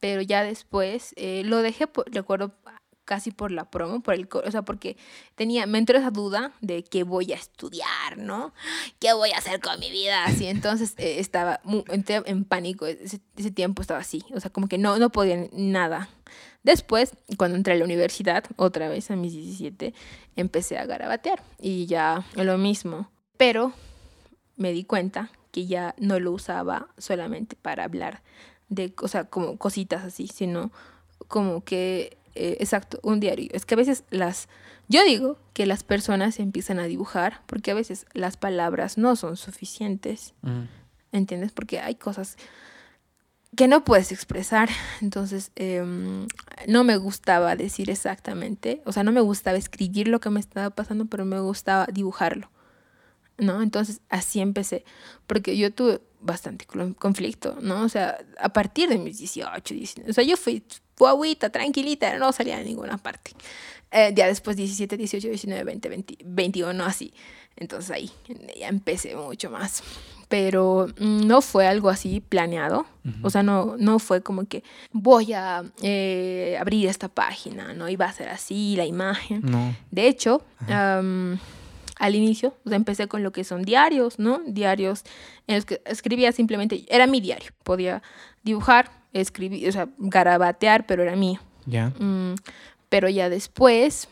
pero ya después eh, lo dejé, recuerdo, casi por la promo, por el, o sea, porque tenía, me entró esa duda de qué voy a estudiar, ¿no? ¿Qué voy a hacer con mi vida? Así, entonces eh, estaba entré en pánico, ese, ese, tiempo estaba así, o sea, como que no, no podía nada. Después, cuando entré a la universidad, otra vez a mis 17, empecé a garabatear y ya lo mismo, pero me di cuenta que ya no lo usaba solamente para hablar de, o sea, como cositas así, sino como que eh, exacto, un diario. Es que a veces las, yo digo que las personas empiezan a dibujar porque a veces las palabras no son suficientes, ¿entiendes? Porque hay cosas que no puedes expresar. Entonces, em, no me gustaba decir exactamente, o sea, no me gustaba escribir lo que me estaba pasando, pero me gustaba dibujarlo. ¿No? Entonces, así empecé. Porque yo tuve bastante conflicto, ¿no? O sea, a partir de mis 18, 19, o sea, yo fui guaguita, tranquilita, no salía de ninguna parte. Eh, ya después 17, 18, 19, 20, 20, 21, así. Entonces ahí ya empecé mucho más. Pero mm, no fue algo así planeado. O sea, no, no fue como que voy a eh, abrir esta página, ¿no? Iba a ser así la imagen. No. De hecho, al inicio, o sea, empecé con lo que son diarios, ¿no? Diarios en los que escribía simplemente, era mi diario. Podía dibujar, escribir, o sea, garabatear, pero era mío. Ya. Mm, pero ya después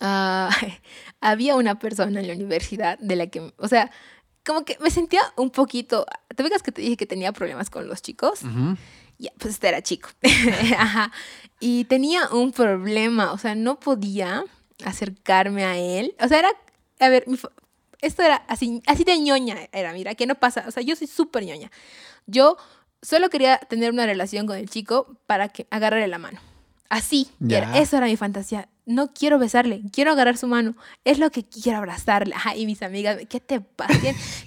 uh, había una persona en la universidad de la que, o sea, como que me sentía un poquito, ¿te fijas que te dije que tenía problemas con los chicos? Ya, pues este era chico. Ajá. Y tenía un problema, o sea, no podía acercarme a él. O sea, era, a ver, esto era así, así de ñoña, era, mira, que no pasa, o sea, yo soy súper ñoña. Yo Solo quería tener una relación con el chico para que agarrarle la mano. Así, eso era mi fantasía. No quiero besarle, quiero agarrar su mano. Es lo que quiero abrazarle. y mis amigas, ¿qué te pasa?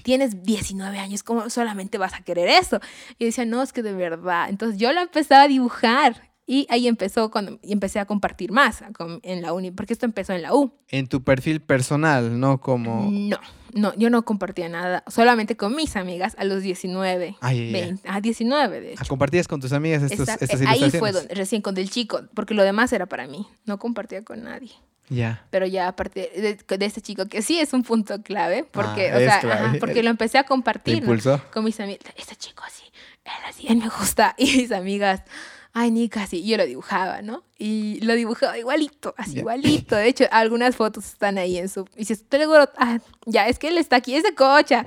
Tienes 19 años, ¿cómo solamente vas a querer eso? Y decía, no, es que de verdad. Entonces yo lo empezaba a dibujar. Y ahí empezó cuando empecé a compartir más en la uni, porque esto empezó en la U. En tu perfil personal, no como... No, no, yo no compartía nada, solamente con mis amigas a los 19, a 20, a 19 de hecho. ¿Compartías con tus amigas estas ilustraciones? Ahí fue recién con el chico, porque lo demás era para mí, no compartía con nadie. Ya. Pero ya aparte de, de, este chico, que sí es un punto clave, porque, ah, o sea, porque lo empecé a compartir con mis amigas. Este chico así, él así, él me gusta. Y mis amigas, ay, Nika, sí, yo lo dibujaba, ¿no? Y lo dibujaba igualito, así igualito. De hecho, algunas fotos están ahí en su... Y dices, te seguro, ah, ya, es que él está aquí, es de cocha.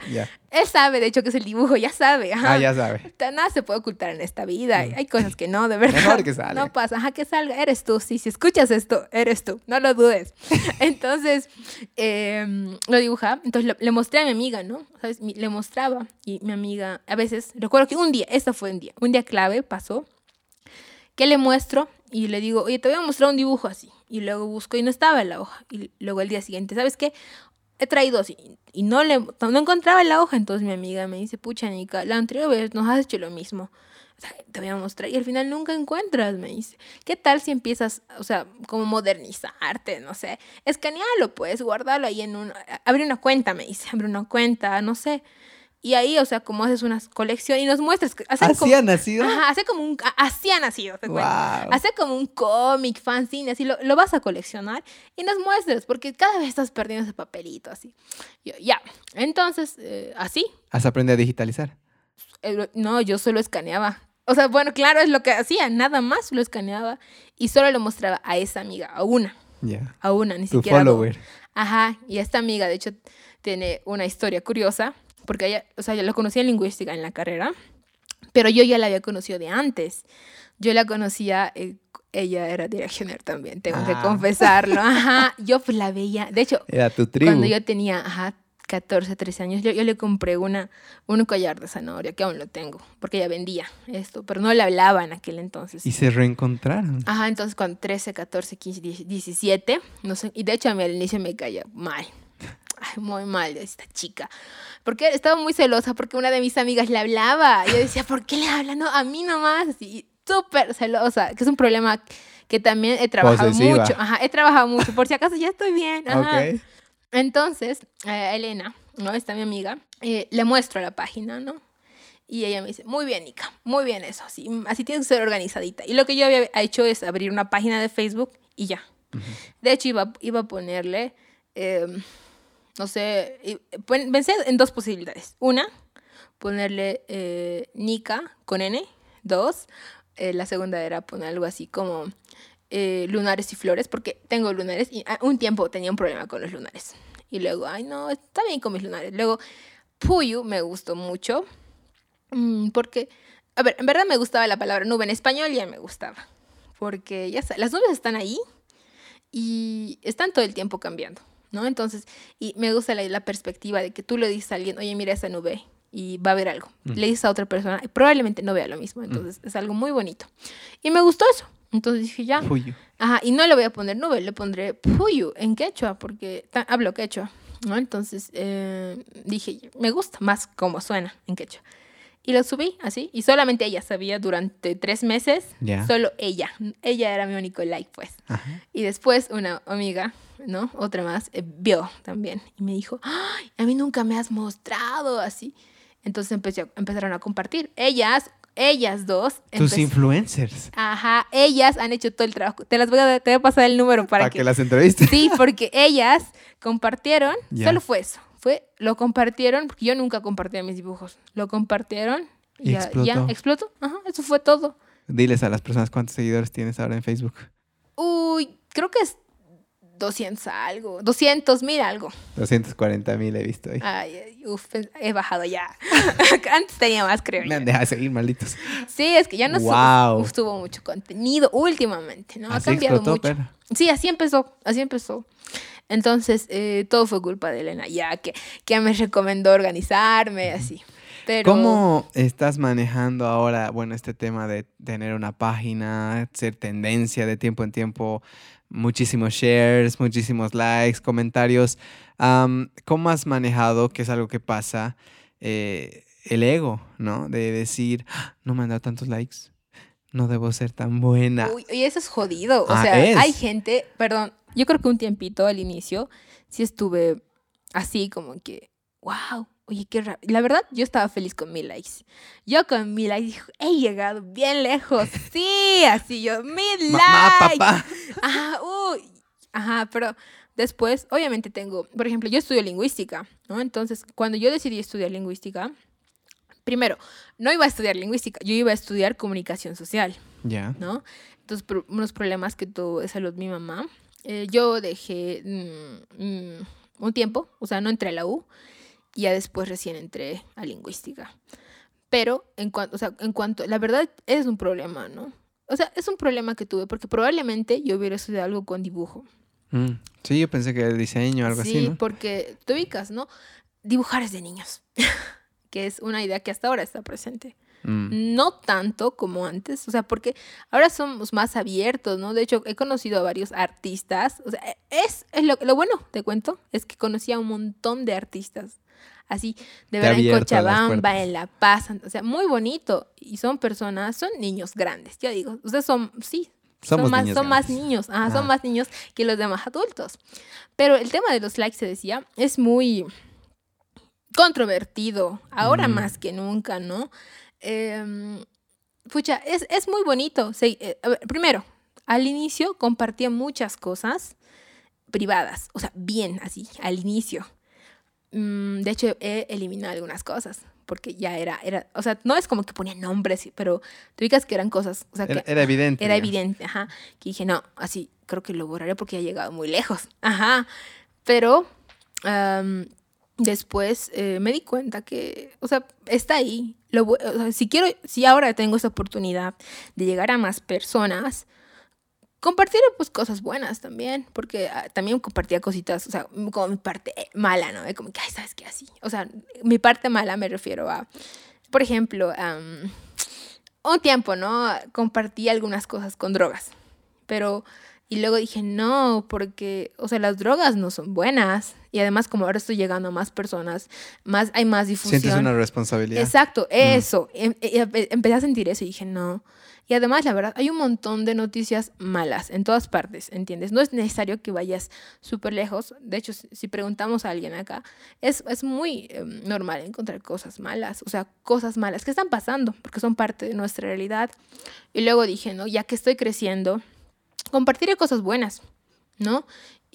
Él sabe, de hecho, que es el dibujo, ya sabe. Ah, ya sabe. Nada se puede ocultar en esta vida. Hay cosas que no, de verdad. Mejor que salga. No pasa, ajá, que salga, eres tú. Sí, si escuchas esto, eres tú, no lo dudes. Entonces, em, lo dibujaba. Entonces, le mostré a mi amiga, ¿no? ¿Sabes? Le mostraba. Y mi amiga, a veces, recuerdo que un día, esto fue un día, un día clave pasó ¿Qué le muestro? Y le digo, oye, te voy a mostrar un dibujo así. Y luego busco y no estaba en la hoja. Y luego el día siguiente, ¿sabes qué? He traído así. Y no, le, no encontraba en la hoja. Entonces mi amiga me dice, pucha, Nica, la anterior vez nos has hecho lo mismo. O sea, te voy a mostrar. Y al final nunca encuentras, me dice. ¿Qué tal si empiezas, o sea, como modernizarte, no sé? Escanearlo, pues, guardarlo ahí en un... Abre una cuenta, me dice. Abre una cuenta, no sé. Y ahí, o sea, como haces una colección y nos muestras. ¿Así ha nacido? Ajá, hace como un. Así ha nacido, te Hace como un cómic, fanzine, así lo, lo, vas a coleccionar y nos muestras, porque cada vez estás perdiendo ese papelito, así. Yo, ya. Entonces, eh, así. ¿Has aprendido a digitalizar? Eh, no, yo solo escaneaba. O sea, bueno, claro, es lo que hacía, nada más lo escaneaba y solo lo mostraba a esa amiga, a una. Ya. A una, ni tu siquiera. Follower. Ajá, y esta amiga, de hecho, tiene una historia curiosa porque ella, o sea, yo la conocía en lingüística en la carrera, pero yo ya la había conocido de antes. Yo la conocía, eh, ella era directioner también, tengo que ah. confesarlo. Ajá, yo pues la veía, de hecho, era tu cuando yo tenía, ajá, 14, 13 años, yo, yo, le compré una, un collar de zanahoria, que aún lo tengo, porque ella vendía esto, pero no le hablaba en aquel entonces. Y se reencontraron. Ajá, entonces cuando 13, 14, 15, 17, no sé, y de hecho a mí al inicio me caía mal, Ay, muy mal esta chica. Porque estaba muy celosa porque una de mis amigas le hablaba. Y yo decía, ¿por qué le habla? No, a mí nomás. Así, súper celosa, que es un problema que también he trabajado Posesiva. mucho. Ajá, he trabajado mucho. Por si acaso ya estoy bien. Ajá. Ok. Entonces, a Elena, ¿no? Esta mi amiga, eh, le muestro la página, ¿no? Y ella me dice, muy bien, Nika, muy bien eso, así, así tienes que ser organizadita. Y lo que yo había hecho es abrir una página de Facebook y ya. De hecho, iba, iba a ponerle, eh, no sé, pon- pensé en dos posibilidades. Una, ponerle eh, Nika con N. Dos, eh, la segunda era poner algo así como eh, lunares y flores, porque tengo lunares y ah, un tiempo tenía un problema con los lunares. Y luego, ay, no, está bien con mis lunares. Luego, Puyu me gustó mucho, mm, porque, a ver, en verdad me gustaba la palabra nube en español, ya me gustaba, porque ya está, las nubes están ahí y están todo el tiempo cambiando, ¿no? Entonces, y me gusta la, la perspectiva de que tú le dices a alguien, oye, mira esa nube y va a ver algo. Le dices a otra persona y probablemente no vea lo mismo, entonces es algo muy bonito. Y me gustó eso. Entonces dije, ya, Puyo. Ajá, y no le voy a poner nube, le pondré puyu en quechua, porque hablo quechua, ¿no? Entonces eh, dije, me gusta más cómo suena en quechua. Y lo subí así, y solamente ella sabía durante tres meses, Ya. solo ella. Ella era mi único like, pues. Ajá. Y después una amiga, ¿no? Otra más, eh, vio también y me dijo, ¡Ay, a mí nunca me has mostrado así. Entonces empecé, empezaron a compartir. Ellas, ellas dos. Tus influencers. Ajá, ellas han hecho todo el trabajo. Te las voy a, te voy a pasar el número para, Para que... que las entrevistes. Sí, porque ellas compartieron, solo fue eso. Fue, lo compartieron, porque yo nunca compartía mis dibujos. Lo compartieron Y y, ya, explotó. ya explotó. Ajá, eso fue todo. Diles a las personas cuántos seguidores tienes ahora en Facebook. Uy, creo que es 200 algo, 200 mil algo. 240 mil he visto ahí. Ay, ay, uf, he bajado ya. Antes tenía más, creo. Me han dejado seguir, malditos. Sí, es que ya no Guau. subo, subo mucho contenido últimamente, ¿no? Ha cambiado explotó, mucho. Sí, así empezó, así empezó. Entonces, eh, todo fue culpa de Elena, ya que, que me recomendó organizarme, así. Pero, ¿Cómo estás manejando ahora, bueno, este tema de tener una página, ser tendencia de tiempo en tiempo, muchísimos shares, muchísimos likes, comentarios? ¿Cómo has manejado, que es algo que pasa, eh, el ego, ¿no? De decir, "Ah, no me han dado tantos likes, no debo ser tan buena. Uy, y eso es jodido. O Ah, sea, es. hay gente, perdón, yo creo que un tiempito al inicio sí estuve así como que, wow, oye, qué raro. La verdad, yo estaba feliz con mil likes. Yo con mil likes dije, he llegado bien lejos. Sí, así yo, mil Mamá, likes. papá. Ajá, uy. Ajá, pero después, obviamente tengo, por ejemplo, yo estudio lingüística, ¿no? Entonces, cuando yo decidí estudiar lingüística, primero, no iba a estudiar lingüística, yo iba a estudiar comunicación social. Ya. ¿no? Entonces, por unos problemas que tuvo de salud mi mamá, eh, yo dejé mm, mm, un tiempo, o sea, no entré a la U, y ya después recién entré a lingüística. Pero en cuanto, o sea, en cuanto, la verdad es un problema, ¿no? O sea, es un problema que tuve, porque probablemente yo hubiera estudiado algo con dibujo. Mm, Sí, yo pensé que era diseño o algo sí, así, ¿no? porque te ubicas, ¿no? Dibujar es de niños, que es una idea que hasta ahora está presente. Mm, No tanto como antes, o sea, porque ahora somos más abiertos, ¿no? De hecho, he conocido a varios artistas, o sea, es, es lo, lo bueno, te cuento, es que conocí a un montón de artistas, así, de verdad, en Cochabamba, en La Paz, o sea, muy bonito, y son personas, son niños grandes, yo digo, ustedes son, sí, Somos son más, niños son más niños, ajá, Ah. son más niños que los demás adultos. Pero el tema de los likes, se decía, es muy controvertido, ahora Mm. más que nunca, ¿no? Pucha, es, es muy bonito. Se- eh, ver, primero, al inicio compartía muchas cosas privadas, o sea, bien así, al inicio. Mm, de hecho, he eliminado algunas cosas, porque ya era, era, o sea, no es como que ponía nombres, pero tú digas que eran cosas, o sea, Era, que era evidente. era evidente, ajá. Que dije, no, así creo que lo borraré porque ya he llegado muy lejos. Ajá. Pero después eh, me di cuenta que, o sea, está ahí. Lo, o sea, si quiero, si ahora tengo esa oportunidad de llegar a más personas, compartir pues cosas buenas también, porque ah, también compartía cositas, o sea, como mi parte mala, ¿no? Como que, ay, ¿sabes qué? Así. O sea, mi parte mala me refiero a, por ejemplo, un tiempo, ¿no? Compartí algunas cosas con drogas, pero... Y luego dije, no, porque, o sea, las drogas no son buenas. Y además, como ahora estoy llegando a más personas, más hay más difusión. Sientes una responsabilidad. Exacto, eso. Em, em, empecé a sentir eso y dije, no. Y además, la verdad, hay un montón de noticias malas en todas partes, ¿entiendes? No es necesario que vayas súper lejos. De hecho, si preguntamos a alguien acá, es, es muy em, normal encontrar cosas malas, o sea, cosas malas que están pasando, porque son parte de nuestra realidad. Y luego dije, no, ya que estoy creciendo, compartiré cosas buenas, ¿no?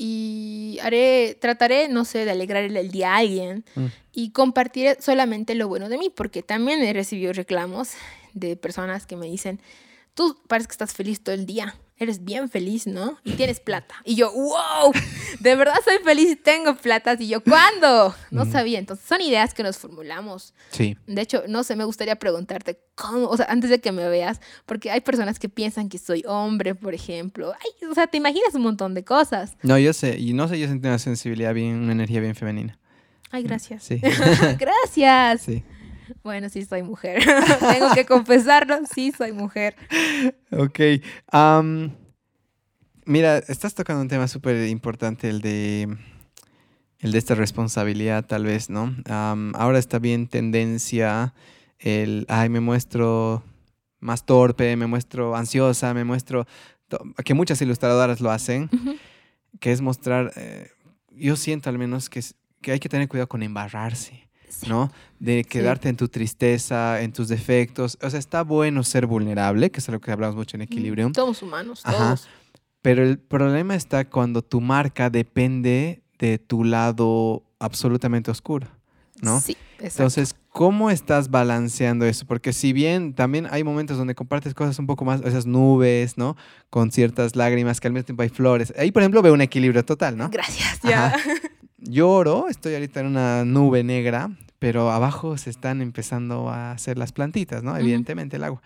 y haré, trataré, no sé, de alegrar el, día a alguien mm. y compartiré solamente lo bueno de mí, porque también he recibido reclamos de personas que me dicen, tú parece que estás feliz todo el día, eres bien feliz, ¿no? Y tienes plata. Y yo, wow, de verdad soy feliz y tengo plata. Y yo, ¿cuándo? No sabía. Entonces, son ideas que nos formulamos. Sí. De hecho, no sé, me gustaría preguntarte cómo, o sea, antes de que me veas, porque hay personas que piensan que soy hombre, por ejemplo. Ay, o sea, te imaginas un montón de cosas. No, yo sé, y no sé, yo siento una sensibilidad bien, una energía bien femenina. Ay, gracias. Sí. gracias. Sí. Bueno, sí soy mujer. Tengo que confesarlo, sí soy mujer. Ok. mira, estás tocando un tema súper importante, el de, el de esta responsabilidad, tal vez, ¿no? ahora está bien tendencia el, ay, me muestro más torpe, me muestro ansiosa, me muestro, que muchas ilustradoras lo hacen, que es mostrar, eh, yo siento al menos que, que hay que tener cuidado con embarrarse. ¿No? De quedarte en tu tristeza, en tus defectos. O sea, está bueno ser vulnerable, que es lo que hablamos mucho en Equilibrium. Todos humanos, todos. Pero el problema está cuando tu marca depende de tu lado absolutamente oscuro, ¿no? Sí, Entonces, ¿cómo estás balanceando eso? Porque si bien también hay momentos donde compartes cosas un poco más, esas nubes, ¿no? Con ciertas lágrimas, que al mismo tiempo hay flores. Ahí, por ejemplo, veo un equilibrio total, ¿no? Gracias, ya. Lloro, estoy ahorita en una nube negra, pero abajo se están empezando a hacer las plantitas, ¿no? Evidentemente el agua.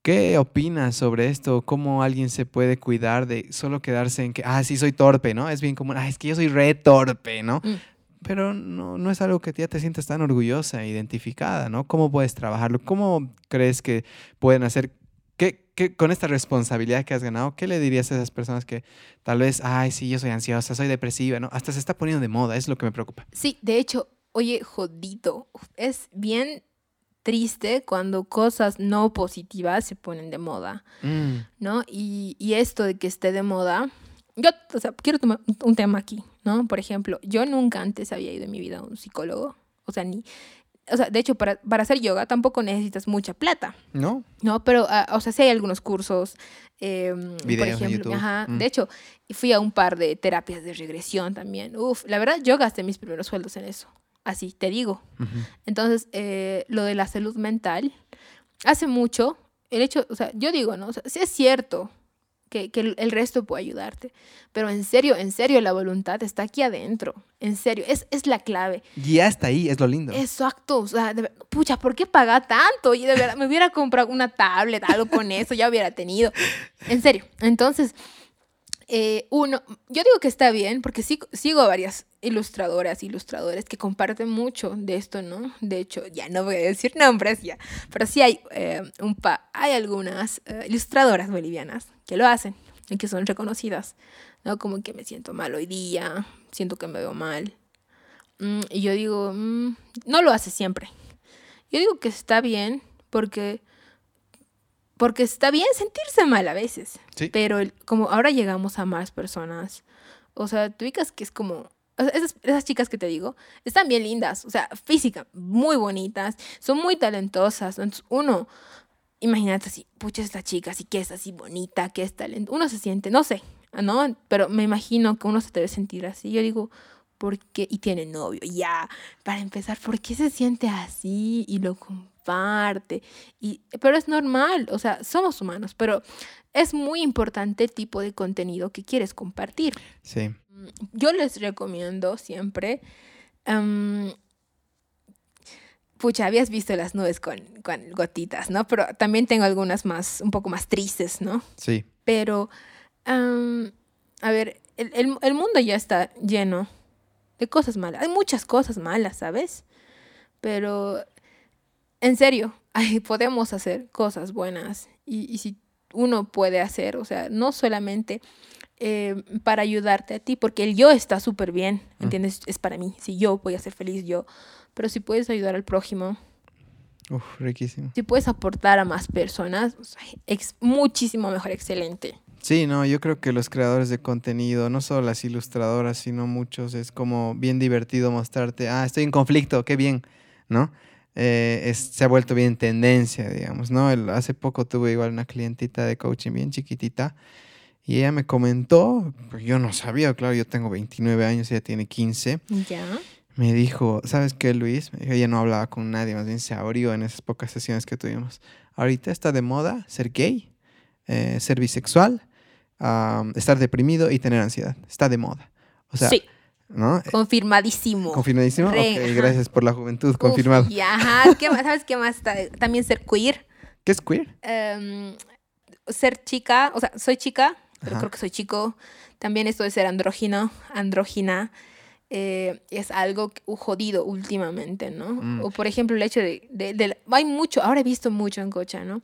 ¿Qué opinas sobre esto? ¿Cómo alguien se puede cuidar de solo quedarse en que, ah, sí, soy torpe, ¿no? Es bien común, ah, es que yo soy re torpe, ¿no? Mm. Pero no, no es algo que ya te sientas tan orgullosa, identificada, ¿no? ¿Cómo puedes trabajarlo? ¿Cómo crees que pueden hacer ¿Qué, ¿Qué, con esta responsabilidad que has ganado, ¿qué le dirías a esas personas que tal vez, ay, sí, yo soy ansiosa, soy depresiva, ¿no? Hasta se está poniendo de moda, es lo que me preocupa. Sí, de hecho, oye, jodido, es bien triste cuando cosas no positivas se ponen de moda, mm. ¿no? Y, y, esto de que esté de moda, yo, o sea, quiero tomar un tema aquí, ¿no? Por ejemplo, yo nunca antes había ido en mi vida a un psicólogo, o sea, ni, o sea, de hecho, para, para, hacer yoga tampoco necesitas mucha plata. No. No, pero, ah, o sea, sí hay algunos cursos. Eh, por ejemplo, ajá, mm. De hecho, fui a un par de terapias de regresión también. Uf, la verdad, yo gasté mis primeros sueldos en eso. Así, te digo. Entonces, eh, lo de la salud mental, hace mucho, el hecho, o sea, yo digo, ¿no? O sea, sí es cierto que, que, el resto puede ayudarte. Pero en serio, en serio, la voluntad está aquí adentro. En serio, es, es la clave. Y hasta ahí, es lo lindo. Exacto. O sea, pucha, ¿por qué pagar tanto? Y de verdad, me hubiera comprado una tablet, algo con eso, ya hubiera tenido. En serio. Entonces, eh, uno, yo digo que está bien porque sigo, sigo varias ilustradoras, ilustradores que comparten mucho de esto, ¿no? De hecho, ya no voy a decir nombres ya, pero sí hay, eh, un pa hay algunas eh, ilustradoras bolivianas que lo hacen y que son reconocidas, ¿no? Como que me siento mal hoy día, siento que me veo mal. Mm, y yo digo, mm, no lo hace siempre. Yo digo que está bien porque porque está bien sentirse mal a veces. Pero como ahora llegamos a más personas, o sea, tú ubicas que es como... esas, esas, chicas que te digo están bien lindas, o sea, física, muy bonitas, son muy talentosas. Entonces, uno, imagínate así, pucha, esta chica, así que es así bonita, que es talento. Uno se siente, no sé, ¿no? Pero me imagino que uno se debe sentir así. Yo digo, ¿por qué? Y tiene novio, ya. Para empezar, ¿por qué se siente así? Y lo parte. Y, pero es normal, o sea, somos humanos, pero es muy importante el tipo de contenido que quieres compartir. Sí. Yo les recomiendo siempre... pucha, habías visto las nubes con, con, gotitas, ¿no? Pero también tengo algunas más, un poco más tristes, ¿no? Sí. Pero a ver, el, el, mundo ya está lleno de cosas malas. Hay muchas cosas malas, ¿sabes? Pero, en serio, podemos hacer cosas buenas. Y, y si uno puede hacer, o sea, no solamente eh, para ayudarte a ti, porque el yo está súper bien, mm. ¿entiendes? Es para mí, si yo voy a ser feliz, yo, pero si puedes ayudar al prójimo. Uf, riquísimo. Si puedes aportar a más personas, es muchísimo mejor, excelente. Sí, no, yo creo que los creadores de contenido, no solo las ilustradoras, sino muchos, es como bien divertido mostrarte, ah, estoy en conflicto, qué bien, ¿no? Eh, se ha vuelto bien tendencia, digamos, ¿no? hace poco tuve igual una clientita de coaching bien chiquitita y ella me comentó, pues yo no sabía, claro, yo tengo 29 años, ella tiene 15. Ya. Me dijo, ¿sabes qué, Luis? ella no hablaba con nadie, más bien se abrió en esas pocas sesiones que tuvimos. Ahorita está de moda ser gay, eh, ser bisexual, estar deprimido y tener ansiedad. Está de moda. O sea, sí. ¿No? Confirmadísimo. Confirmadísimo. gracias por la juventud, confirmado. Ya, ¿Qué más? ¿Sabes qué más? También ser queer. ¿Qué es queer? Em, ser chica, o sea, soy chica, pero creo que soy chico. También esto de ser andrógino, andrógina, eh, es algo jodido últimamente, ¿no? Mm. O por ejemplo el hecho de, de, Hay mucho, ahora he visto mucho en Cocha, ¿no?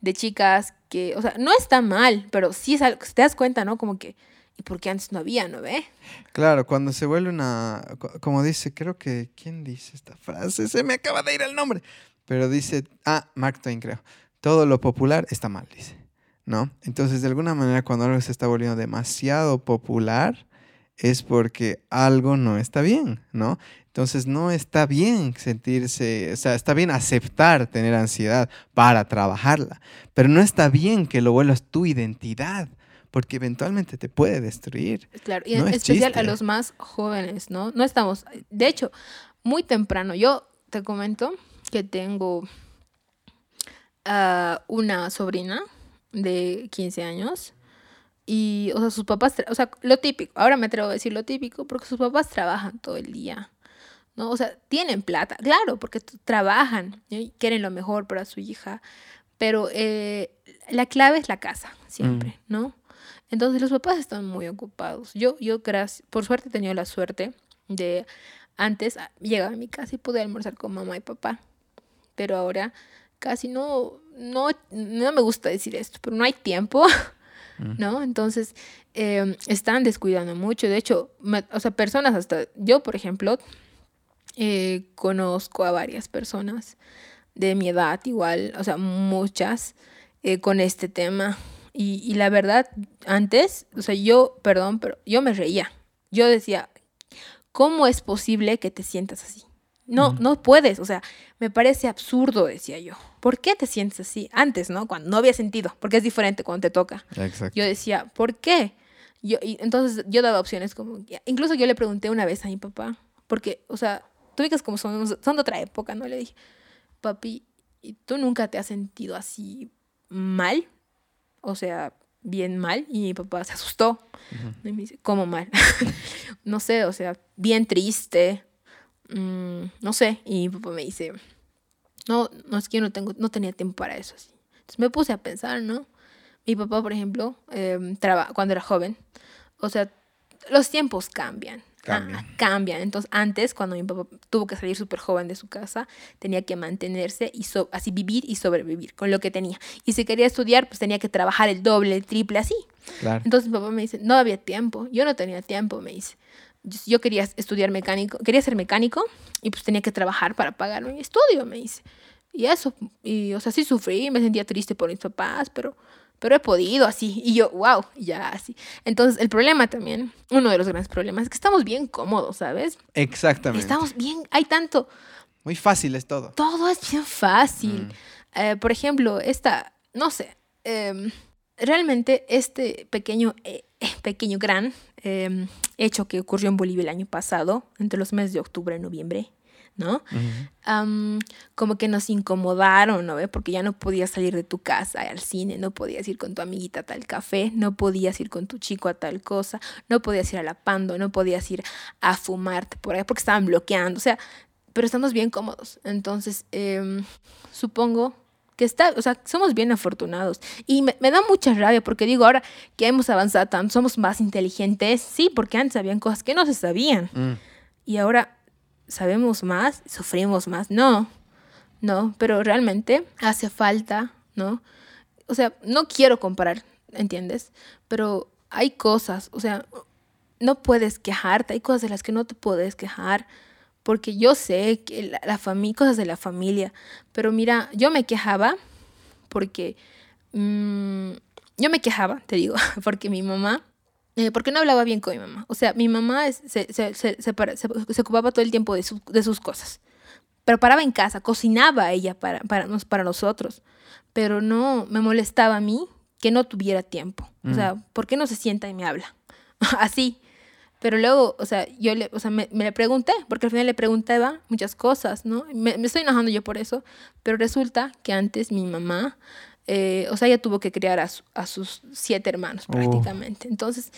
De chicas que, o sea, no está mal, pero sí es algo, te das cuenta, ¿no? Como que ¿Y por qué antes no había, no ve? Claro, cuando se vuelve una, como dice, creo que, ¿quién dice esta frase? Se me acaba de ir el nombre. Pero dice, ah, Mark Twain creo, todo lo popular está mal, dice, ¿no? Entonces, de alguna manera, cuando algo se está volviendo demasiado popular, es porque algo no está bien, ¿no? Entonces no está bien sentirse, o sea, está bien aceptar tener ansiedad para trabajarla, pero no está bien que lo vuelvas tu identidad porque eventualmente te puede destruir. Claro, y en especial a los más jóvenes, ¿no? No estamos, de hecho, muy temprano, yo te comento que tengo ah, una sobrina de 15 años y, o sea, sus papás, o sea, lo típico, ahora me atrevo a decir lo típico, porque sus papás trabajan todo el día. ¿no? O sea, tienen plata, claro, porque trabajan y quieren lo mejor para su hija, pero eh, la clave es la casa, siempre, mm. ¿no? Entonces los papás están muy ocupados. Yo, yo gracias, por suerte he tenido la suerte de antes ah, llegaba a mi casa y podía almorzar con mamá y papá. Pero ahora casi no, no, no me gusta decir esto, pero no hay tiempo, mm. ¿no? Entonces em, están descuidando mucho. De hecho, o sea, personas hasta, yo por ejemplo, eh, conozco a varias personas de mi edad igual, o sea, muchas eh, con este tema y, la verdad, antes, o sea, yo, perdón, pero yo me reía. Yo decía, ¿cómo es posible que te sientas así? No, no puedes, o sea, me parece absurdo, decía yo. ¿Por qué te sientes así? Antes, ¿no? Cuando no había sentido, porque es diferente cuando te toca. Exacto. Yo decía, ¿por qué? Yo, y entonces yo daba opciones como, incluso yo le pregunté una vez a mi papá, porque, o sea, tú dices como son, son de otra época, ¿no? Le dije, papi, ¿y tú nunca te has sentido así mal? O sea, bien mal y mi papá se asustó. Y me dice, ¿cómo mal? no sé, o sea, bien triste, mm, no sé. Y mi papá me dice, no, no es que yo no, tengo, no tenía tiempo para eso. Así. Entonces me puse a pensar, ¿no? Mi papá, por ejemplo, eh, cuando era joven, o sea, los tiempos cambian. Cambian. Entonces, antes, cuando mi papá tuvo que salir súper joven de su casa, tenía que mantenerse y así vivir y sobrevivir con lo que tenía. Y si quería estudiar, pues tenía que trabajar el doble, el triple, así. Entonces, mi papá me dice, no había tiempo. Yo no tenía tiempo, me dice. Yo quería estudiar mecánico, quería ser mecánico y pues tenía que trabajar para pagar mi estudio, me dice. Y eso, y o sea, sí sufrí, me sentía triste por mis papás, pero pero he podido así. Y yo, wow, ya así. Entonces, el problema también, uno de los grandes problemas, es que estamos bien cómodos, ¿sabes? Exactamente. Estamos bien, hay tanto... Muy fácil es todo. Todo es bien fácil. Mm. Eh, por ejemplo, esta, no sé, em, realmente este pequeño, eh, pequeño gran em, hecho que ocurrió en Bolivia el año pasado, entre los meses de octubre y noviembre, ¿no? como que nos incomodaron, ¿no? Porque ya no podías salir de tu casa al cine, no podías ir con tu amiguita a tal café, no podías ir con tu chico a tal cosa, no podías ir a la pando, no podías ir a fumarte por ahí porque estaban bloqueando, o sea, pero estamos bien cómodos. Entonces, em, supongo que está, o sea, somos bien afortunados. Y me, da mucha rabia porque digo, ahora que hemos avanzado tanto, somos más inteligentes, sí, porque antes habían cosas que no se sabían. Mm. Y ahora sabemos más, sufrimos más. No, no, pero realmente hace falta, ¿no? O sea, no quiero comparar, ¿entiendes? Pero hay cosas, o sea, no puedes quejarte, hay cosas de las que no te puedes quejar, porque yo sé que la, familia, cosas de la familia, pero mira, yo me quejaba porque, mm, yo me quejaba, te digo, porque mi mamá, eh, porque no hablaba bien con mi mamá, o sea, mi mamá se, se, se, se, ocupaba todo el tiempo de, de sus cosas, pero paraba en casa, cocinaba ella para, para, para nosotros, pero no me molestaba a mí que no tuviera tiempo, o sea, mm. ¿por qué no se sienta y me habla? Así, pero luego, o sea, yo le, o sea, me, le pregunté, porque al final le preguntaba muchas cosas, ¿no? Me, me, estoy enojando yo por eso, pero resulta que antes mi mamá, eh, o sea, ella tuvo que criar a, a sus siete hermanos prácticamente. Entonces,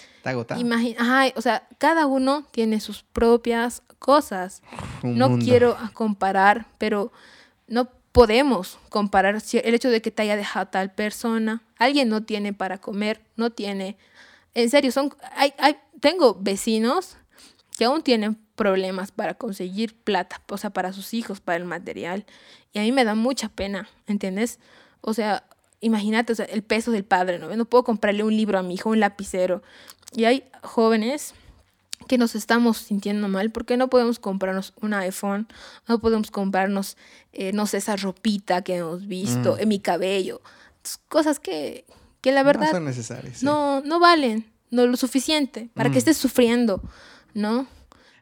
imagina, o sea, cada uno tiene sus propias cosas. no quiero comparar, pero no podemos comparar el hecho de que te haya dejado tal persona. Alguien no tiene para comer, no tiene en serio, son, hay, hay, tengo vecinos que aún tienen problemas para conseguir plata, o sea, para sus hijos, para el material. Y a mí me da mucha pena, ¿entiendes? O sea, imagínate el peso del padre, ¿no? No puedo comprarle un libro a mi hijo, un lapicero. Y hay jóvenes que nos estamos sintiendo mal porque no podemos comprarnos un iPhone, no podemos comprarnos, eh, no sé, esa ropita que hemos visto, mm. en mi cabello. Cosas que, que la verdad... No son necesarias. No, no valen, no lo suficiente para que mm. estés sufriendo, ¿no?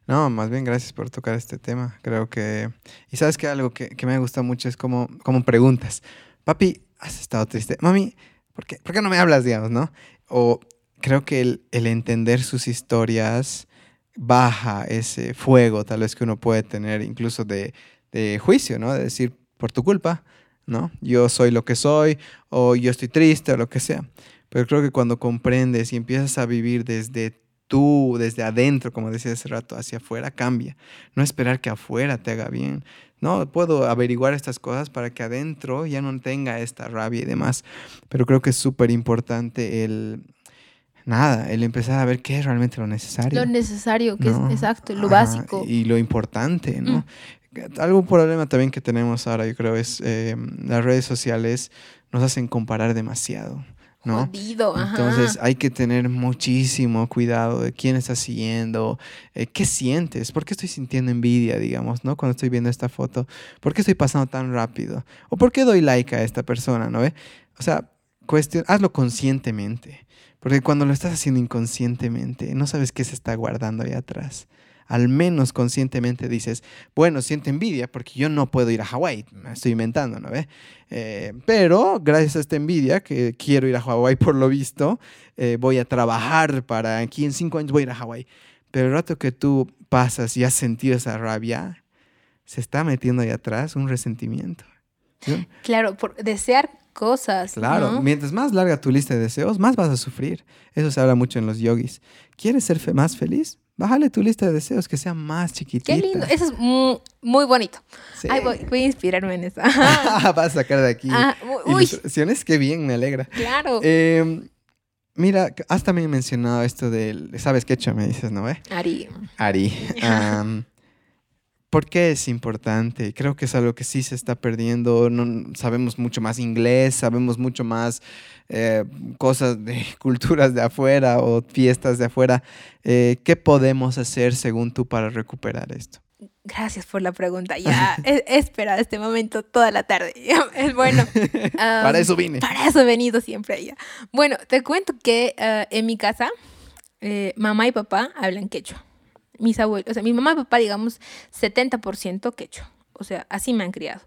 No, más bien gracias por tocar este tema. Creo que... Y sabes que algo que, me gusta mucho es como, como preguntas. Papi, ¿has estado triste? Mami, ¿por qué, ¿por qué no me hablas, digamos, no? O creo que el, el entender sus historias baja ese fuego tal vez que uno puede tener incluso de, de juicio, ¿no? De decir, por tu culpa, ¿no? Yo soy lo que soy, o yo estoy triste, o lo que sea. Pero creo que cuando comprendes y empiezas a vivir desde tú, desde adentro, como decía hace rato, hacia afuera, cambia. No esperar que afuera te haga bien. No, puedo averiguar estas cosas para que adentro ya no tenga esta rabia y demás. Pero creo que es súper importante el, nada, el empezar a ver qué es realmente lo necesario. Lo necesario, que es exacto, lo básico. Y lo importante, ¿no? Mm algún problema también que tenemos ahora, yo creo, es eh, las redes sociales nos hacen comparar demasiado. ¿No? Entonces hay que tener muchísimo cuidado de quién estás siguiendo, eh, qué sientes, por qué estoy sintiendo envidia, digamos, ¿no? Cuando estoy viendo esta foto, por qué estoy pasando tan rápido, o por qué doy like a esta persona, ¿no? ve? O sea, cuestión, hazlo conscientemente, porque cuando lo estás haciendo inconscientemente, no sabes qué se está guardando ahí atrás al menos conscientemente dices, bueno, siento envidia porque yo no puedo ir a Hawái, me estoy inventando, ¿no ve? Eh, pero gracias a esta envidia, que quiero ir a Hawái por lo visto, eh, voy a trabajar para aquí en cinco años voy a ir a Hawái. Pero el rato que tú pasas y has sentido esa rabia, se está metiendo ahí atrás un resentimiento. Claro, por desear cosas. Claro, mientras más larga tu lista de deseos, más vas a sufrir. Eso se habla mucho en los yogis. ¿Quieres ser más feliz? Bájale tu lista de deseos que sea más chiquitita. Qué lindo, eso es muy, bonito. voy, a inspirarme en eso. Vas a sacar de aquí ah, ilustraciones, qué bien, me alegra. Claro. Em, mira, has también mencionado esto del, ¿sabes qué hecho me dices, no? Eh? Ari. Ari. ¿Por qué es importante? Creo que es algo que sí se está perdiendo. No, sabemos mucho más inglés, sabemos mucho más eh, cosas de culturas de afuera o fiestas de afuera. Eh, ¿Qué podemos hacer según tú para recuperar esto? Gracias por la pregunta. Ya he, esperado este momento toda la tarde. Es bueno. para eso vine. Para eso he venido siempre allá. Bueno, te cuento que eh, en mi casa, mamá y papá hablan quechua mis abuelos, o sea, mi mamá y papá, digamos, 70% quechua. O sea, así me han criado.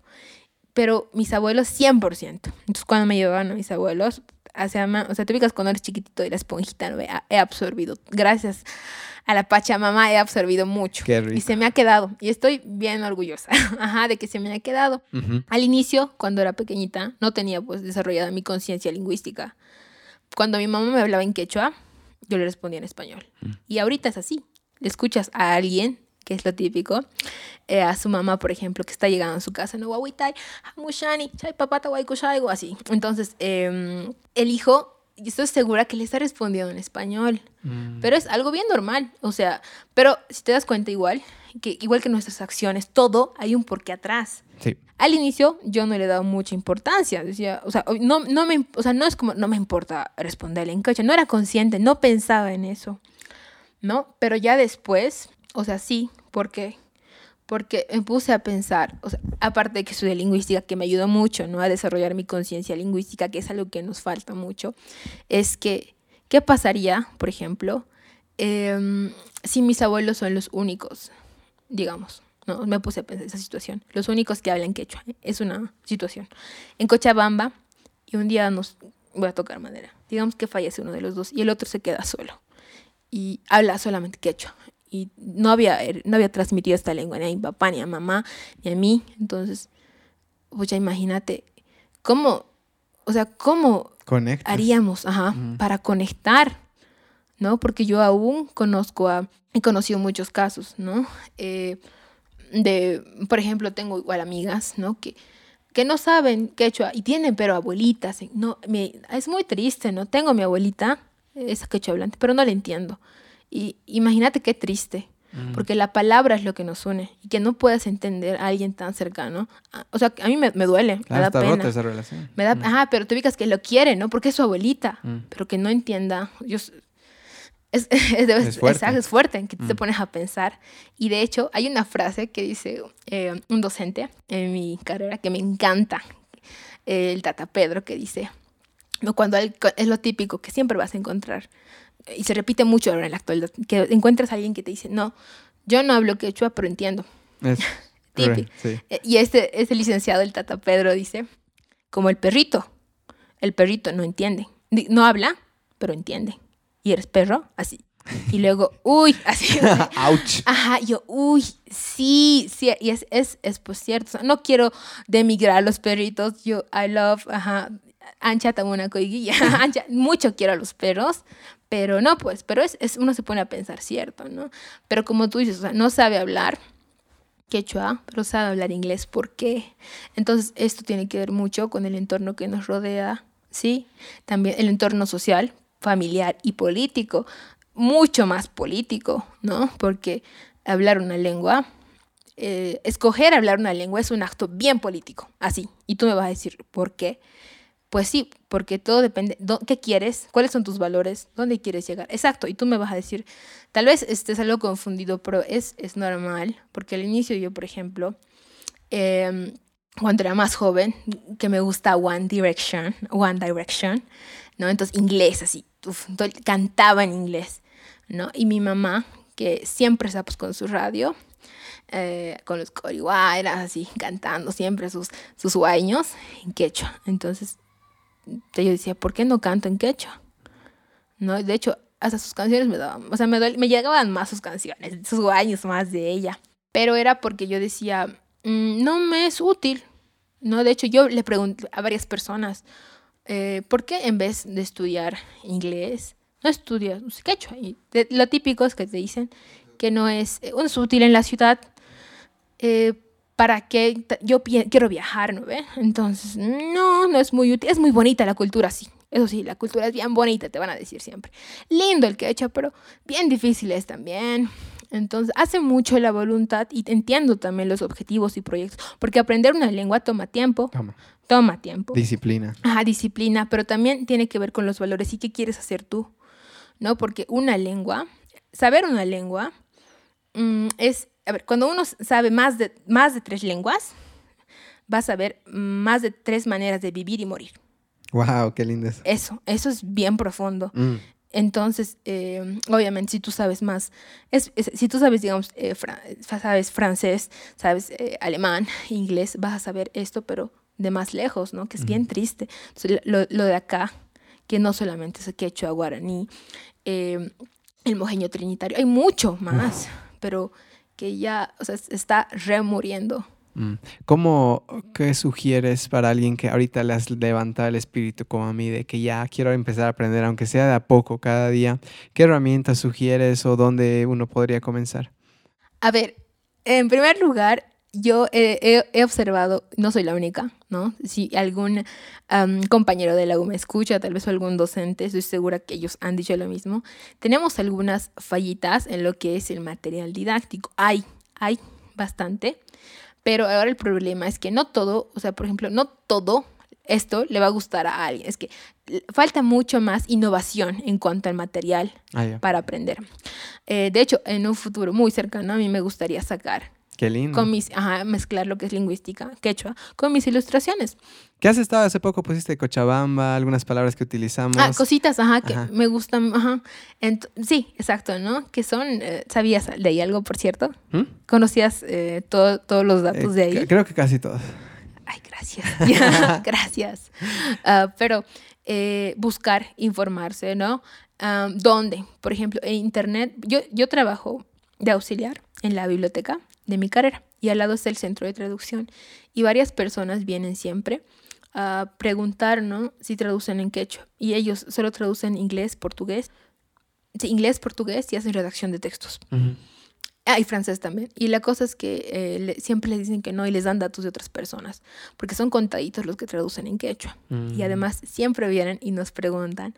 Pero mis abuelos, 100%. Entonces, cuando me llevaban a mis abuelos, hacia, o sea, te ubicas cuando eres chiquitito y la esponjita, ¿no? He absorbido, gracias a la Pachamama, he absorbido mucho. Y se me ha quedado. Y estoy bien orgullosa, ajá, de que se me ha quedado. Al inicio, cuando era pequeñita, no tenía, pues, desarrollada mi conciencia lingüística. Cuando mi mamá me hablaba en quechua, yo le respondía en español. Mm. Y ahorita es así escuchas a alguien que es lo típico, eh, a su mamá, por ejemplo, que está llegando a su casa, no, guaguitai, mushani, chay papata, algo así. Entonces, em, el hijo y estoy segura que le está respondiendo en español. Mm. Pero es algo bien normal. O sea, pero si te das cuenta igual, que igual que nuestras acciones, todo hay un porqué atrás. Sí. Al inicio yo no le he dado mucha importancia. Decía, o sea, no, no, me, o sea, no es como, no me importa responderle en coche. No era consciente, no pensaba en eso. ¿No? Pero ya después, o sea, sí, porque porque me puse a pensar, o sea, aparte de que estudié lingüística, que me ayudó mucho ¿no? a desarrollar mi conciencia lingüística, que es algo que nos falta mucho, es que, ¿qué pasaría, por ejemplo, em, si mis abuelos son los únicos, digamos? No, me puse a pensar esa situación. Los únicos que hablan quechua. Es una situación. En Cochabamba, y un día nos voy a tocar madera. Digamos que fallece uno de los dos y el otro se queda solo. Y habla solamente quechua y no había, er, no había transmitido esta lengua ni a mi papá, ni a mamá, ni a mí. Entonces, pues ya imagínate cómo, o sea, cómo haríamos ajá, para conectar, ¿no? Porque yo aún conozco a, he conocido muchos casos, ¿no? Eh, de, por ejemplo, tengo igual amigas, ¿no? Que, que no saben quechua y tienen pero abuelitas. No, me, es muy triste, ¿no? Tengo mi abuelita, esa quechua hablante, pero no la entiendo. Y imagínate qué triste, mm. porque la palabra es lo que nos une y que no puedas entender a alguien tan cercano. Ah, o sea, a mí me, me duele, me da pena. Rota esa relación. Me da, mm. Ajá, pero tú ubicas que lo quiere, ¿no? Porque es su abuelita, mm. pero que no entienda. Yo, es, es, fuerte. Es, fuerte, que te pones a pensar. Y de hecho, hay una frase que dice eh, un docente en mi carrera que me encanta, el Tata Pedro, que dice, cuando es lo típico que siempre vas a encontrar y se repite mucho ahora en la actualidad, que encuentras a alguien que te dice, no, yo no hablo quechua, pero entiendo. Es, eh, Y este, este licenciado, el Tata Pedro, dice, como el perrito, el perrito no entiende, no habla, pero entiende. ¿Y eres perro? Así. Y luego, uy, así. Ouch. Ajá, yo, uy, sí, sí, y es, es, es pues cierto. no quiero demigrar a los perritos. Yo, I love, ajá, ancha una coiguilla, ancha, mucho quiero a los perros, pero no, pues, pero es, es, uno se pone a pensar, cierto, ¿no? Pero como tú dices, o sea, no sabe hablar quechua, pero sabe hablar inglés, ¿por qué? Entonces, esto tiene que ver mucho con el entorno que nos rodea, ¿sí? También el entorno social, familiar y político, mucho más político, ¿no? Porque hablar una lengua, eh, escoger hablar una lengua es un acto bien político, así. Y tú me vas a decir, ¿por qué? Pues sí, porque todo depende, ¿qué quieres? ¿Cuáles son tus valores? ¿Dónde quieres llegar? Exacto, y tú me vas a decir, tal vez estés algo confundido, pero es, es normal, porque al inicio yo, por ejemplo, em, cuando era más joven, que me gusta One Direction, One Direction, ¿no? Entonces inglés así, cantaba en inglés, ¿no? Y mi mamá, que siempre está pues con su radio, eh, con los corihuayras, así, cantando siempre sus, sus en quechua. Entonces yo decía, ¿por qué no canto en quechua? ¿No? De hecho, hasta sus canciones me daban, o sea, me, me llegaban más sus canciones, sus años más de ella. Pero era porque yo decía, mm, no me es útil. ¿No? De hecho, yo le pregunté a varias personas, eh, ¿por qué en vez de estudiar inglés, no estudias quechua? Y lo típico es que te dicen que no es, eh, es útil en la ciudad, eh, ¿para qué? Yo quiero viajar, ¿no ve? Entonces, no, no es muy útil. Es muy bonita la cultura, sí. Eso sí, la cultura es bien bonita, te van a decir siempre. Lindo el que hecho, pero bien difícil es también. Entonces, hace mucho la voluntad y entiendo también los objetivos y proyectos, porque aprender una lengua toma tiempo. Toma. Toma tiempo. Disciplina. Ajá, disciplina, pero también tiene que ver con los valores y qué quieres hacer tú, ¿no? Porque una lengua, saber una lengua mm, es a ver, cuando uno sabe más de, más de tres lenguas, va a saber más de tres maneras de vivir y morir. Wow, qué lindo eso. Eso, eso es bien profundo. Mm. Entonces, eh, obviamente, si tú sabes más, es, si tú sabes, digamos, eh, sabes francés, sabes eh, alemán, inglés, vas a saber esto, pero de más lejos, ¿no? Que es bien triste. lo, lo, de acá, que no solamente es quechua, guaraní, el mojeño trinitario, hay mucho más, pero que ya o sea, está remuriendo. Mm. ¿Cómo, qué sugieres para alguien que ahorita le has levantado el espíritu como a mí, de que ya quiero empezar a aprender, aunque sea de a poco cada día? ¿Qué herramientas sugieres o dónde uno podría comenzar? A ver, en primer lugar, yo he, he, observado, no soy la única, ¿no? Si algún compañero de la U me escucha, tal vez algún docente, estoy segura que ellos han dicho lo mismo. Tenemos algunas fallitas en lo que es el material didáctico. Hay, hay bastante, pero ahora el problema es que no todo, o sea, por ejemplo, no todo esto le va a gustar a alguien. Es que falta mucho más innovación en cuanto al material ah, para aprender. Eh, de hecho, en un futuro muy cercano a mí me gustaría sacar Qué lindo. Con mis, ajá, mezclar lo que es lingüística, quechua, con mis ilustraciones. ¿Qué has estado hace poco? Pusiste Cochabamba, algunas palabras que utilizamos. Ah, cositas, ajá, que me gustan, ajá. sí, exacto, ¿no? Que son, eh, ¿sabías de ahí algo, por cierto? ¿Mm? ¿Conocías eh, todos los datos de ahí? Creo que casi todos. Ay, gracias. gracias. Ah, pero eh, buscar informarse, ¿no? Ah, ¿Dónde? Por ejemplo, en Internet. Yo, yo trabajo de auxiliar en la biblioteca de mi carrera y al lado está el centro de traducción y varias personas vienen siempre a preguntar, ¿no? Si traducen en quechua y ellos solo traducen inglés, portugués, sí, inglés, portugués y hacen redacción de textos. Ah, y francés también. Y la cosa es que eh, siempre les dicen que no y les dan datos de otras personas, porque son contaditos los que traducen en quechua. Y mm. además siempre vienen y nos preguntan,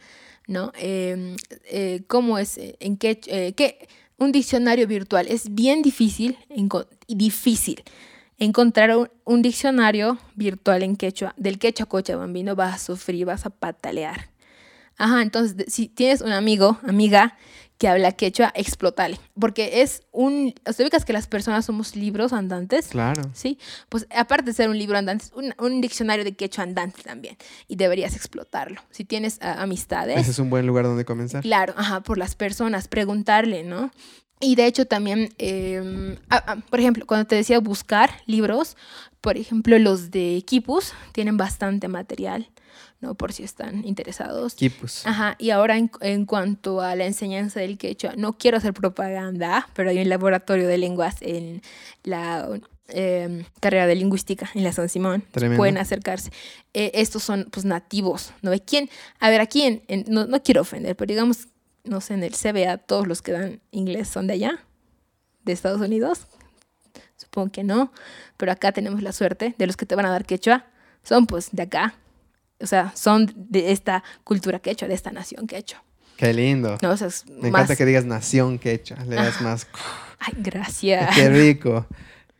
¿no? Em, eh, ¿Cómo es eh, en quechua? ¿Qué? Un diccionario virtual. Es bien difícil, difícil encontrar un, diccionario virtual en quechua. Del quechua cochabambino vas a sufrir, vas a patalear. Ajá, entonces si tienes un amigo, amiga que habla quechua, explotale. Porque es un. ¿Te ubicas que las personas somos libros andantes? Claro. Sí. Pues aparte de ser un libro andante, un, un diccionario de quechua andante también. Y deberías explotarlo. Si tienes ah, amistades. Ese es un buen lugar donde comenzar. Claro, ajá, por las personas, preguntarle, ¿no? Y de hecho también, em, ah, ah, por ejemplo, cuando te decía buscar libros, por ejemplo, los de Kipus tienen bastante material. ¿No? Por si están interesados. Kipus. Ajá, y ahora en, cuanto a la enseñanza del quechua, no quiero hacer propaganda, pero hay un laboratorio de lenguas en la em, carrera de lingüística en la San Simón. Pueden acercarse. Eh, estos son pues nativos, ¿no? ¿Quién? A ver, aquí en, no, no quiero ofender, pero digamos, no sé, en el CBA todos los que dan inglés son de allá, de Estados Unidos. Supongo que no, pero acá tenemos la suerte de los que te van a dar quechua, son pues de acá, o sea, son de esta cultura quechua, de esta nación quechua. Qué lindo. Me encanta que digas nación quechua, le das más... Ay, gracias. Qué rico.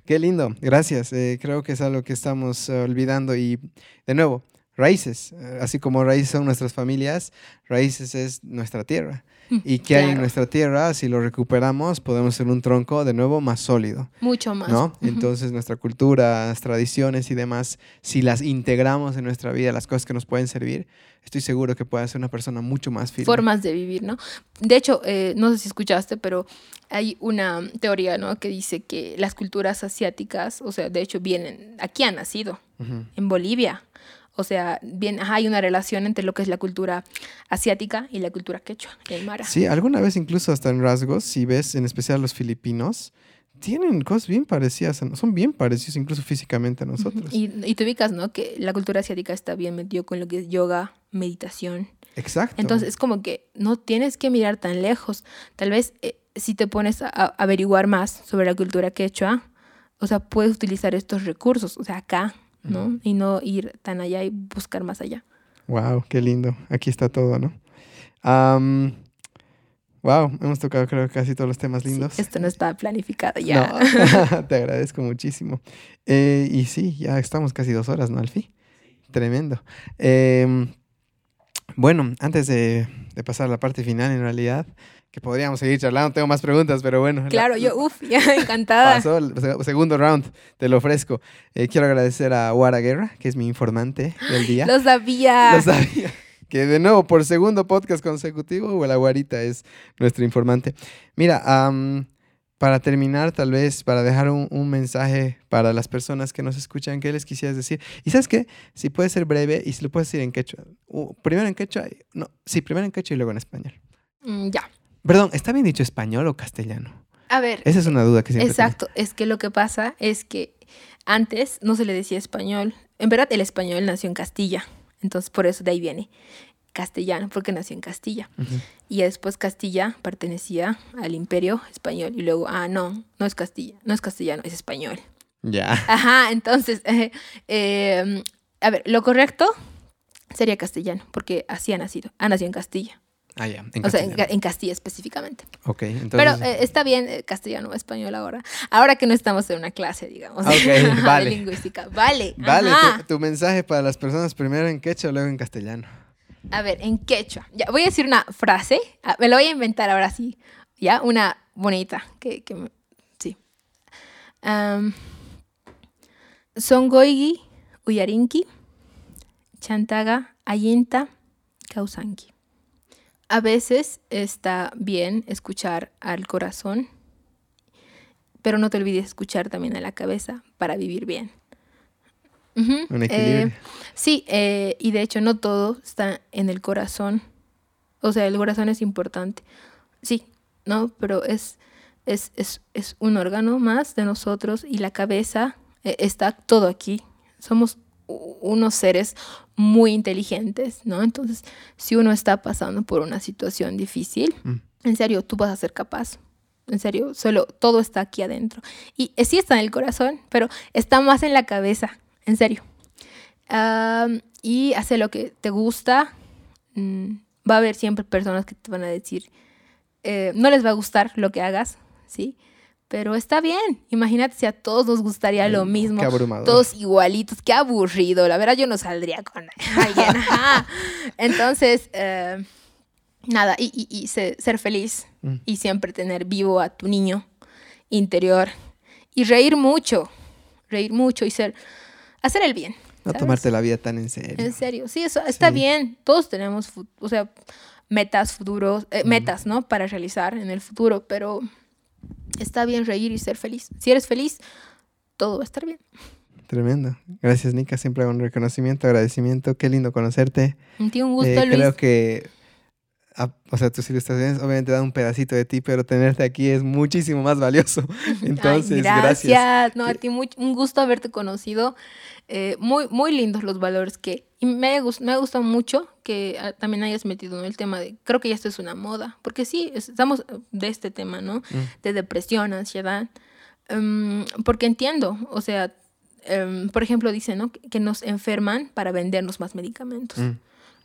Qué lindo, gracias. Eh, creo que es algo que estamos eh, olvidando y de nuevo, raíces, eh, así como raíces son nuestras familias, raíces es nuestra tierra. Mm, y que hay en nuestra tierra, si lo recuperamos, podemos ser un tronco de nuevo más sólido. Mucho más. ¿no? Entonces, nuestra cultura, las tradiciones y demás, si las integramos en nuestra vida, las cosas que nos pueden servir, estoy seguro que puede ser una persona mucho más firme. Formas de vivir, ¿no? De hecho, eh, no sé si escuchaste, pero hay una teoría, ¿no? Que dice que las culturas asiáticas, o sea, de hecho, vienen, aquí han nacido, en Bolivia. O sea, bien, hay una relación entre lo que es la cultura asiática y la cultura quechua y aymara. Sí, alguna vez incluso hasta en rasgos, si ves en especial los filipinos, tienen cosas bien parecidas, son bien parecidos incluso físicamente a nosotros. Y, y te ubicas, ¿no? Que la cultura asiática está bien metido con lo que es yoga, meditación. Exacto. Entonces es como que no tienes que mirar tan lejos. Tal vez eh, si te pones a, a averiguar más sobre la cultura quechua, o sea, puedes utilizar estos recursos. O sea, acá ¿no? Y no ir tan allá y buscar más allá. Wow, qué lindo. Aquí está todo, ¿no? wow, hemos tocado creo casi todos los temas lindos. esto no estaba planificado ya. te agradezco muchísimo. Eh, y sí, ya estamos casi dos horas, ¿no, Alfi? Tremendo. Em, bueno, antes de, de pasar a la parte final, en realidad, que podríamos seguir charlando. Tengo más preguntas, pero bueno. Claro, yo, uff, ya encantada. Pasó el segundo round, te lo ofrezco. Eh, quiero agradecer a Wara Guerra, que es mi informante del día. Lo sabía. Lo sabía. Que de nuevo, por segundo podcast consecutivo, la Guarita es nuestro informante. Mira, para terminar, tal vez, para dejar un, mensaje para las personas que nos escuchan, ¿qué les quisieras decir? Y sabes qué, si puede ser breve y si lo puedes decir en quechua. primero en quechua, no, sí, primero en quechua y luego en español. Mm, ya. Perdón, ¿está bien dicho español o castellano? A ver. Esa es una duda que siempre Exacto, es que lo que pasa es que antes no se le decía español. En verdad, el español nació en Castilla, entonces por eso de ahí viene. castellano, porque nació en Castilla. Y después Castilla pertenecía al imperio español. Y luego, ah, no, no es Castilla, no es castellano, es español. Ya. Ajá, entonces, eh, eh, a ver, lo correcto sería castellano, porque así ha nacido, ha nacido en Castilla. Ah, ya. En o sea, en, Castilla específicamente. Ok, entonces. Pero eh, está bien eh, castellano o español ahora. Ahora que no estamos en una clase, digamos, Ah, ok, vale. lingüística. Vale. Vale, tu, tu mensaje para las personas primero en quechua, luego en castellano. A ver, en quechua. Ya, voy a decir una frase. ah, Me la voy a inventar ahora sí. Ya, una bonita. Que, que me- sí. Am, Songoigi, Uyarinki, Chantaga, Ayinta, Kausanki. A veces está bien escuchar al corazón, pero no te olvides escuchar también a la cabeza para vivir bien. Un eh, equilibrio. Sí, eh, y de hecho no todo está en el corazón. O sea, el corazón es importante. Sí, ¿no? Pero es, es, es, es un órgano más de nosotros y la cabeza eh, está todo aquí. Somos unos seres muy inteligentes, ¿no? Entonces, si uno está pasando por una situación difícil, Mm. en serio, tú vas a ser capaz. En serio, solo todo está aquí adentro. Y eh, sí está en el corazón, pero está más en la cabeza, en serio. Y hace lo que te gusta. Mm, va a haber siempre personas que te van a decir, eh, no les va a gustar lo que hagas, ¿sí? Pero está bien. Imagínate si a todos nos gustaría lo mismo. qué abrumador. Todos igualitos. Qué aburrido. La verdad, yo no saldría con alguien. ajá. Entonces, eh, nada, y, y- y se- ser feliz Mm. y siempre tener vivo a tu niño interior y reír mucho, reír mucho y ser, hacer el bien. No ¿sabes? tomarte la vida tan en serio. En serio, sí, eso está Sí. bien. Todos tenemos, o sea, metas futuros, eh, metas, ¿no? Para realizar en el futuro, pero está bien reír y ser feliz. Si eres feliz, todo va a estar bien. Tremendo. Gracias, Nika. Siempre un reconocimiento, agradecimiento. Qué lindo conocerte. Un un gusto, Eh, Luis. creo que, o sea, tus ilustraciones obviamente dan un pedacito de ti, pero tenerte aquí es muchísimo más valioso. Entonces, Ay, gracias. gracias. No, a ti muy- un gusto haberte conocido. Eh, muy, muy lindos los valores que... Y me, me ha gustado mucho que ah, también hayas metido en el tema de... Creo que ya esto es una moda. Porque sí, es- estamos de este tema, ¿no? Mm. De depresión, ansiedad. Em, porque entiendo, o sea, em, por ejemplo, dicen, ¿no? Que, nos enferman para vendernos más medicamentos. Mm.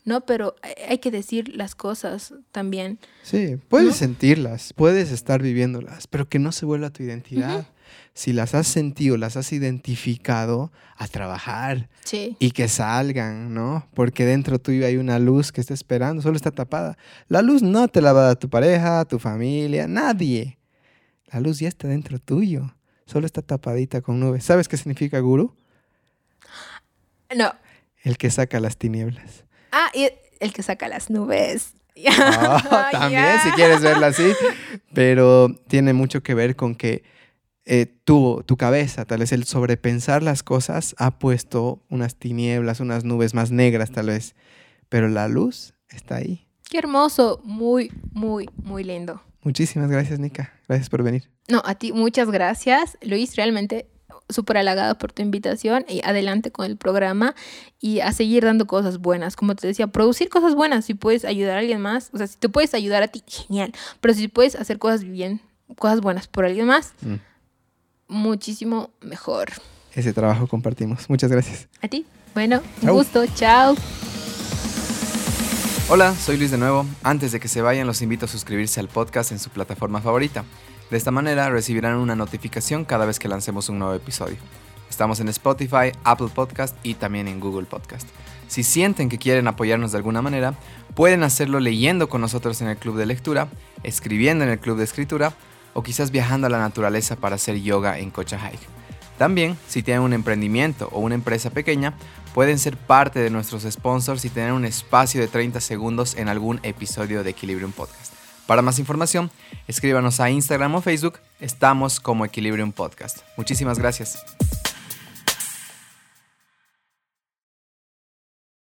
¿No? Pero hay- que decir las cosas también. Sí, puedes ¿No? sentirlas, puedes estar viviéndolas, pero que no se vuelva tu identidad. Si las has sentido, las has identificado, a trabajar Sí. y que salgan, ¿no? Porque dentro tuyo hay una luz que está esperando, solo está tapada. La luz no te la va a dar tu pareja, tu familia, nadie. La luz ya está dentro tuyo, solo está tapadita con nubes. ¿Sabes qué significa guru? No. El que saca las tinieblas. Ah, y el que saca las nubes. Ah, también, si quieres verla así. Pero tiene mucho que ver con que eh, tu, tu cabeza, tal vez el sobrepensar las cosas, ha puesto unas tinieblas, unas nubes más negras, tal vez. Pero la luz está ahí. Qué hermoso, muy, muy, muy lindo. Muchísimas gracias, Nika. Gracias por venir. No, a ti muchas gracias, Luis, realmente súper halagado por tu invitación y adelante con el programa y a seguir dando cosas buenas. Como te decía, producir cosas buenas, si puedes ayudar a alguien más, o sea, si te puedes ayudar a ti, genial, pero si puedes hacer cosas bien, cosas buenas por alguien más, Mm. Muchísimo mejor. Ese trabajo compartimos. Muchas gracias. A ti, bueno, un Chau. gusto, chao. Hola, soy Luis de nuevo. Antes de que se vayan, los invito a suscribirse al podcast en su plataforma favorita. De esta manera recibirán una notificación cada vez que lancemos un nuevo episodio. Estamos en Spotify, Apple Podcast y también en Google Podcast. Si sienten que quieren apoyarnos de alguna manera, pueden hacerlo leyendo con nosotros en el club de lectura, escribiendo en el club de escritura o quizás viajando a la naturaleza para hacer yoga en Cocha Hike. También, si tienen un emprendimiento o una empresa pequeña, pueden ser parte de nuestros sponsors y tener un espacio de 30 segundos en algún episodio de Equilibrium Podcast. Para más información, escríbanos a Instagram o Facebook, estamos como Equilibrium Podcast. Muchísimas gracias.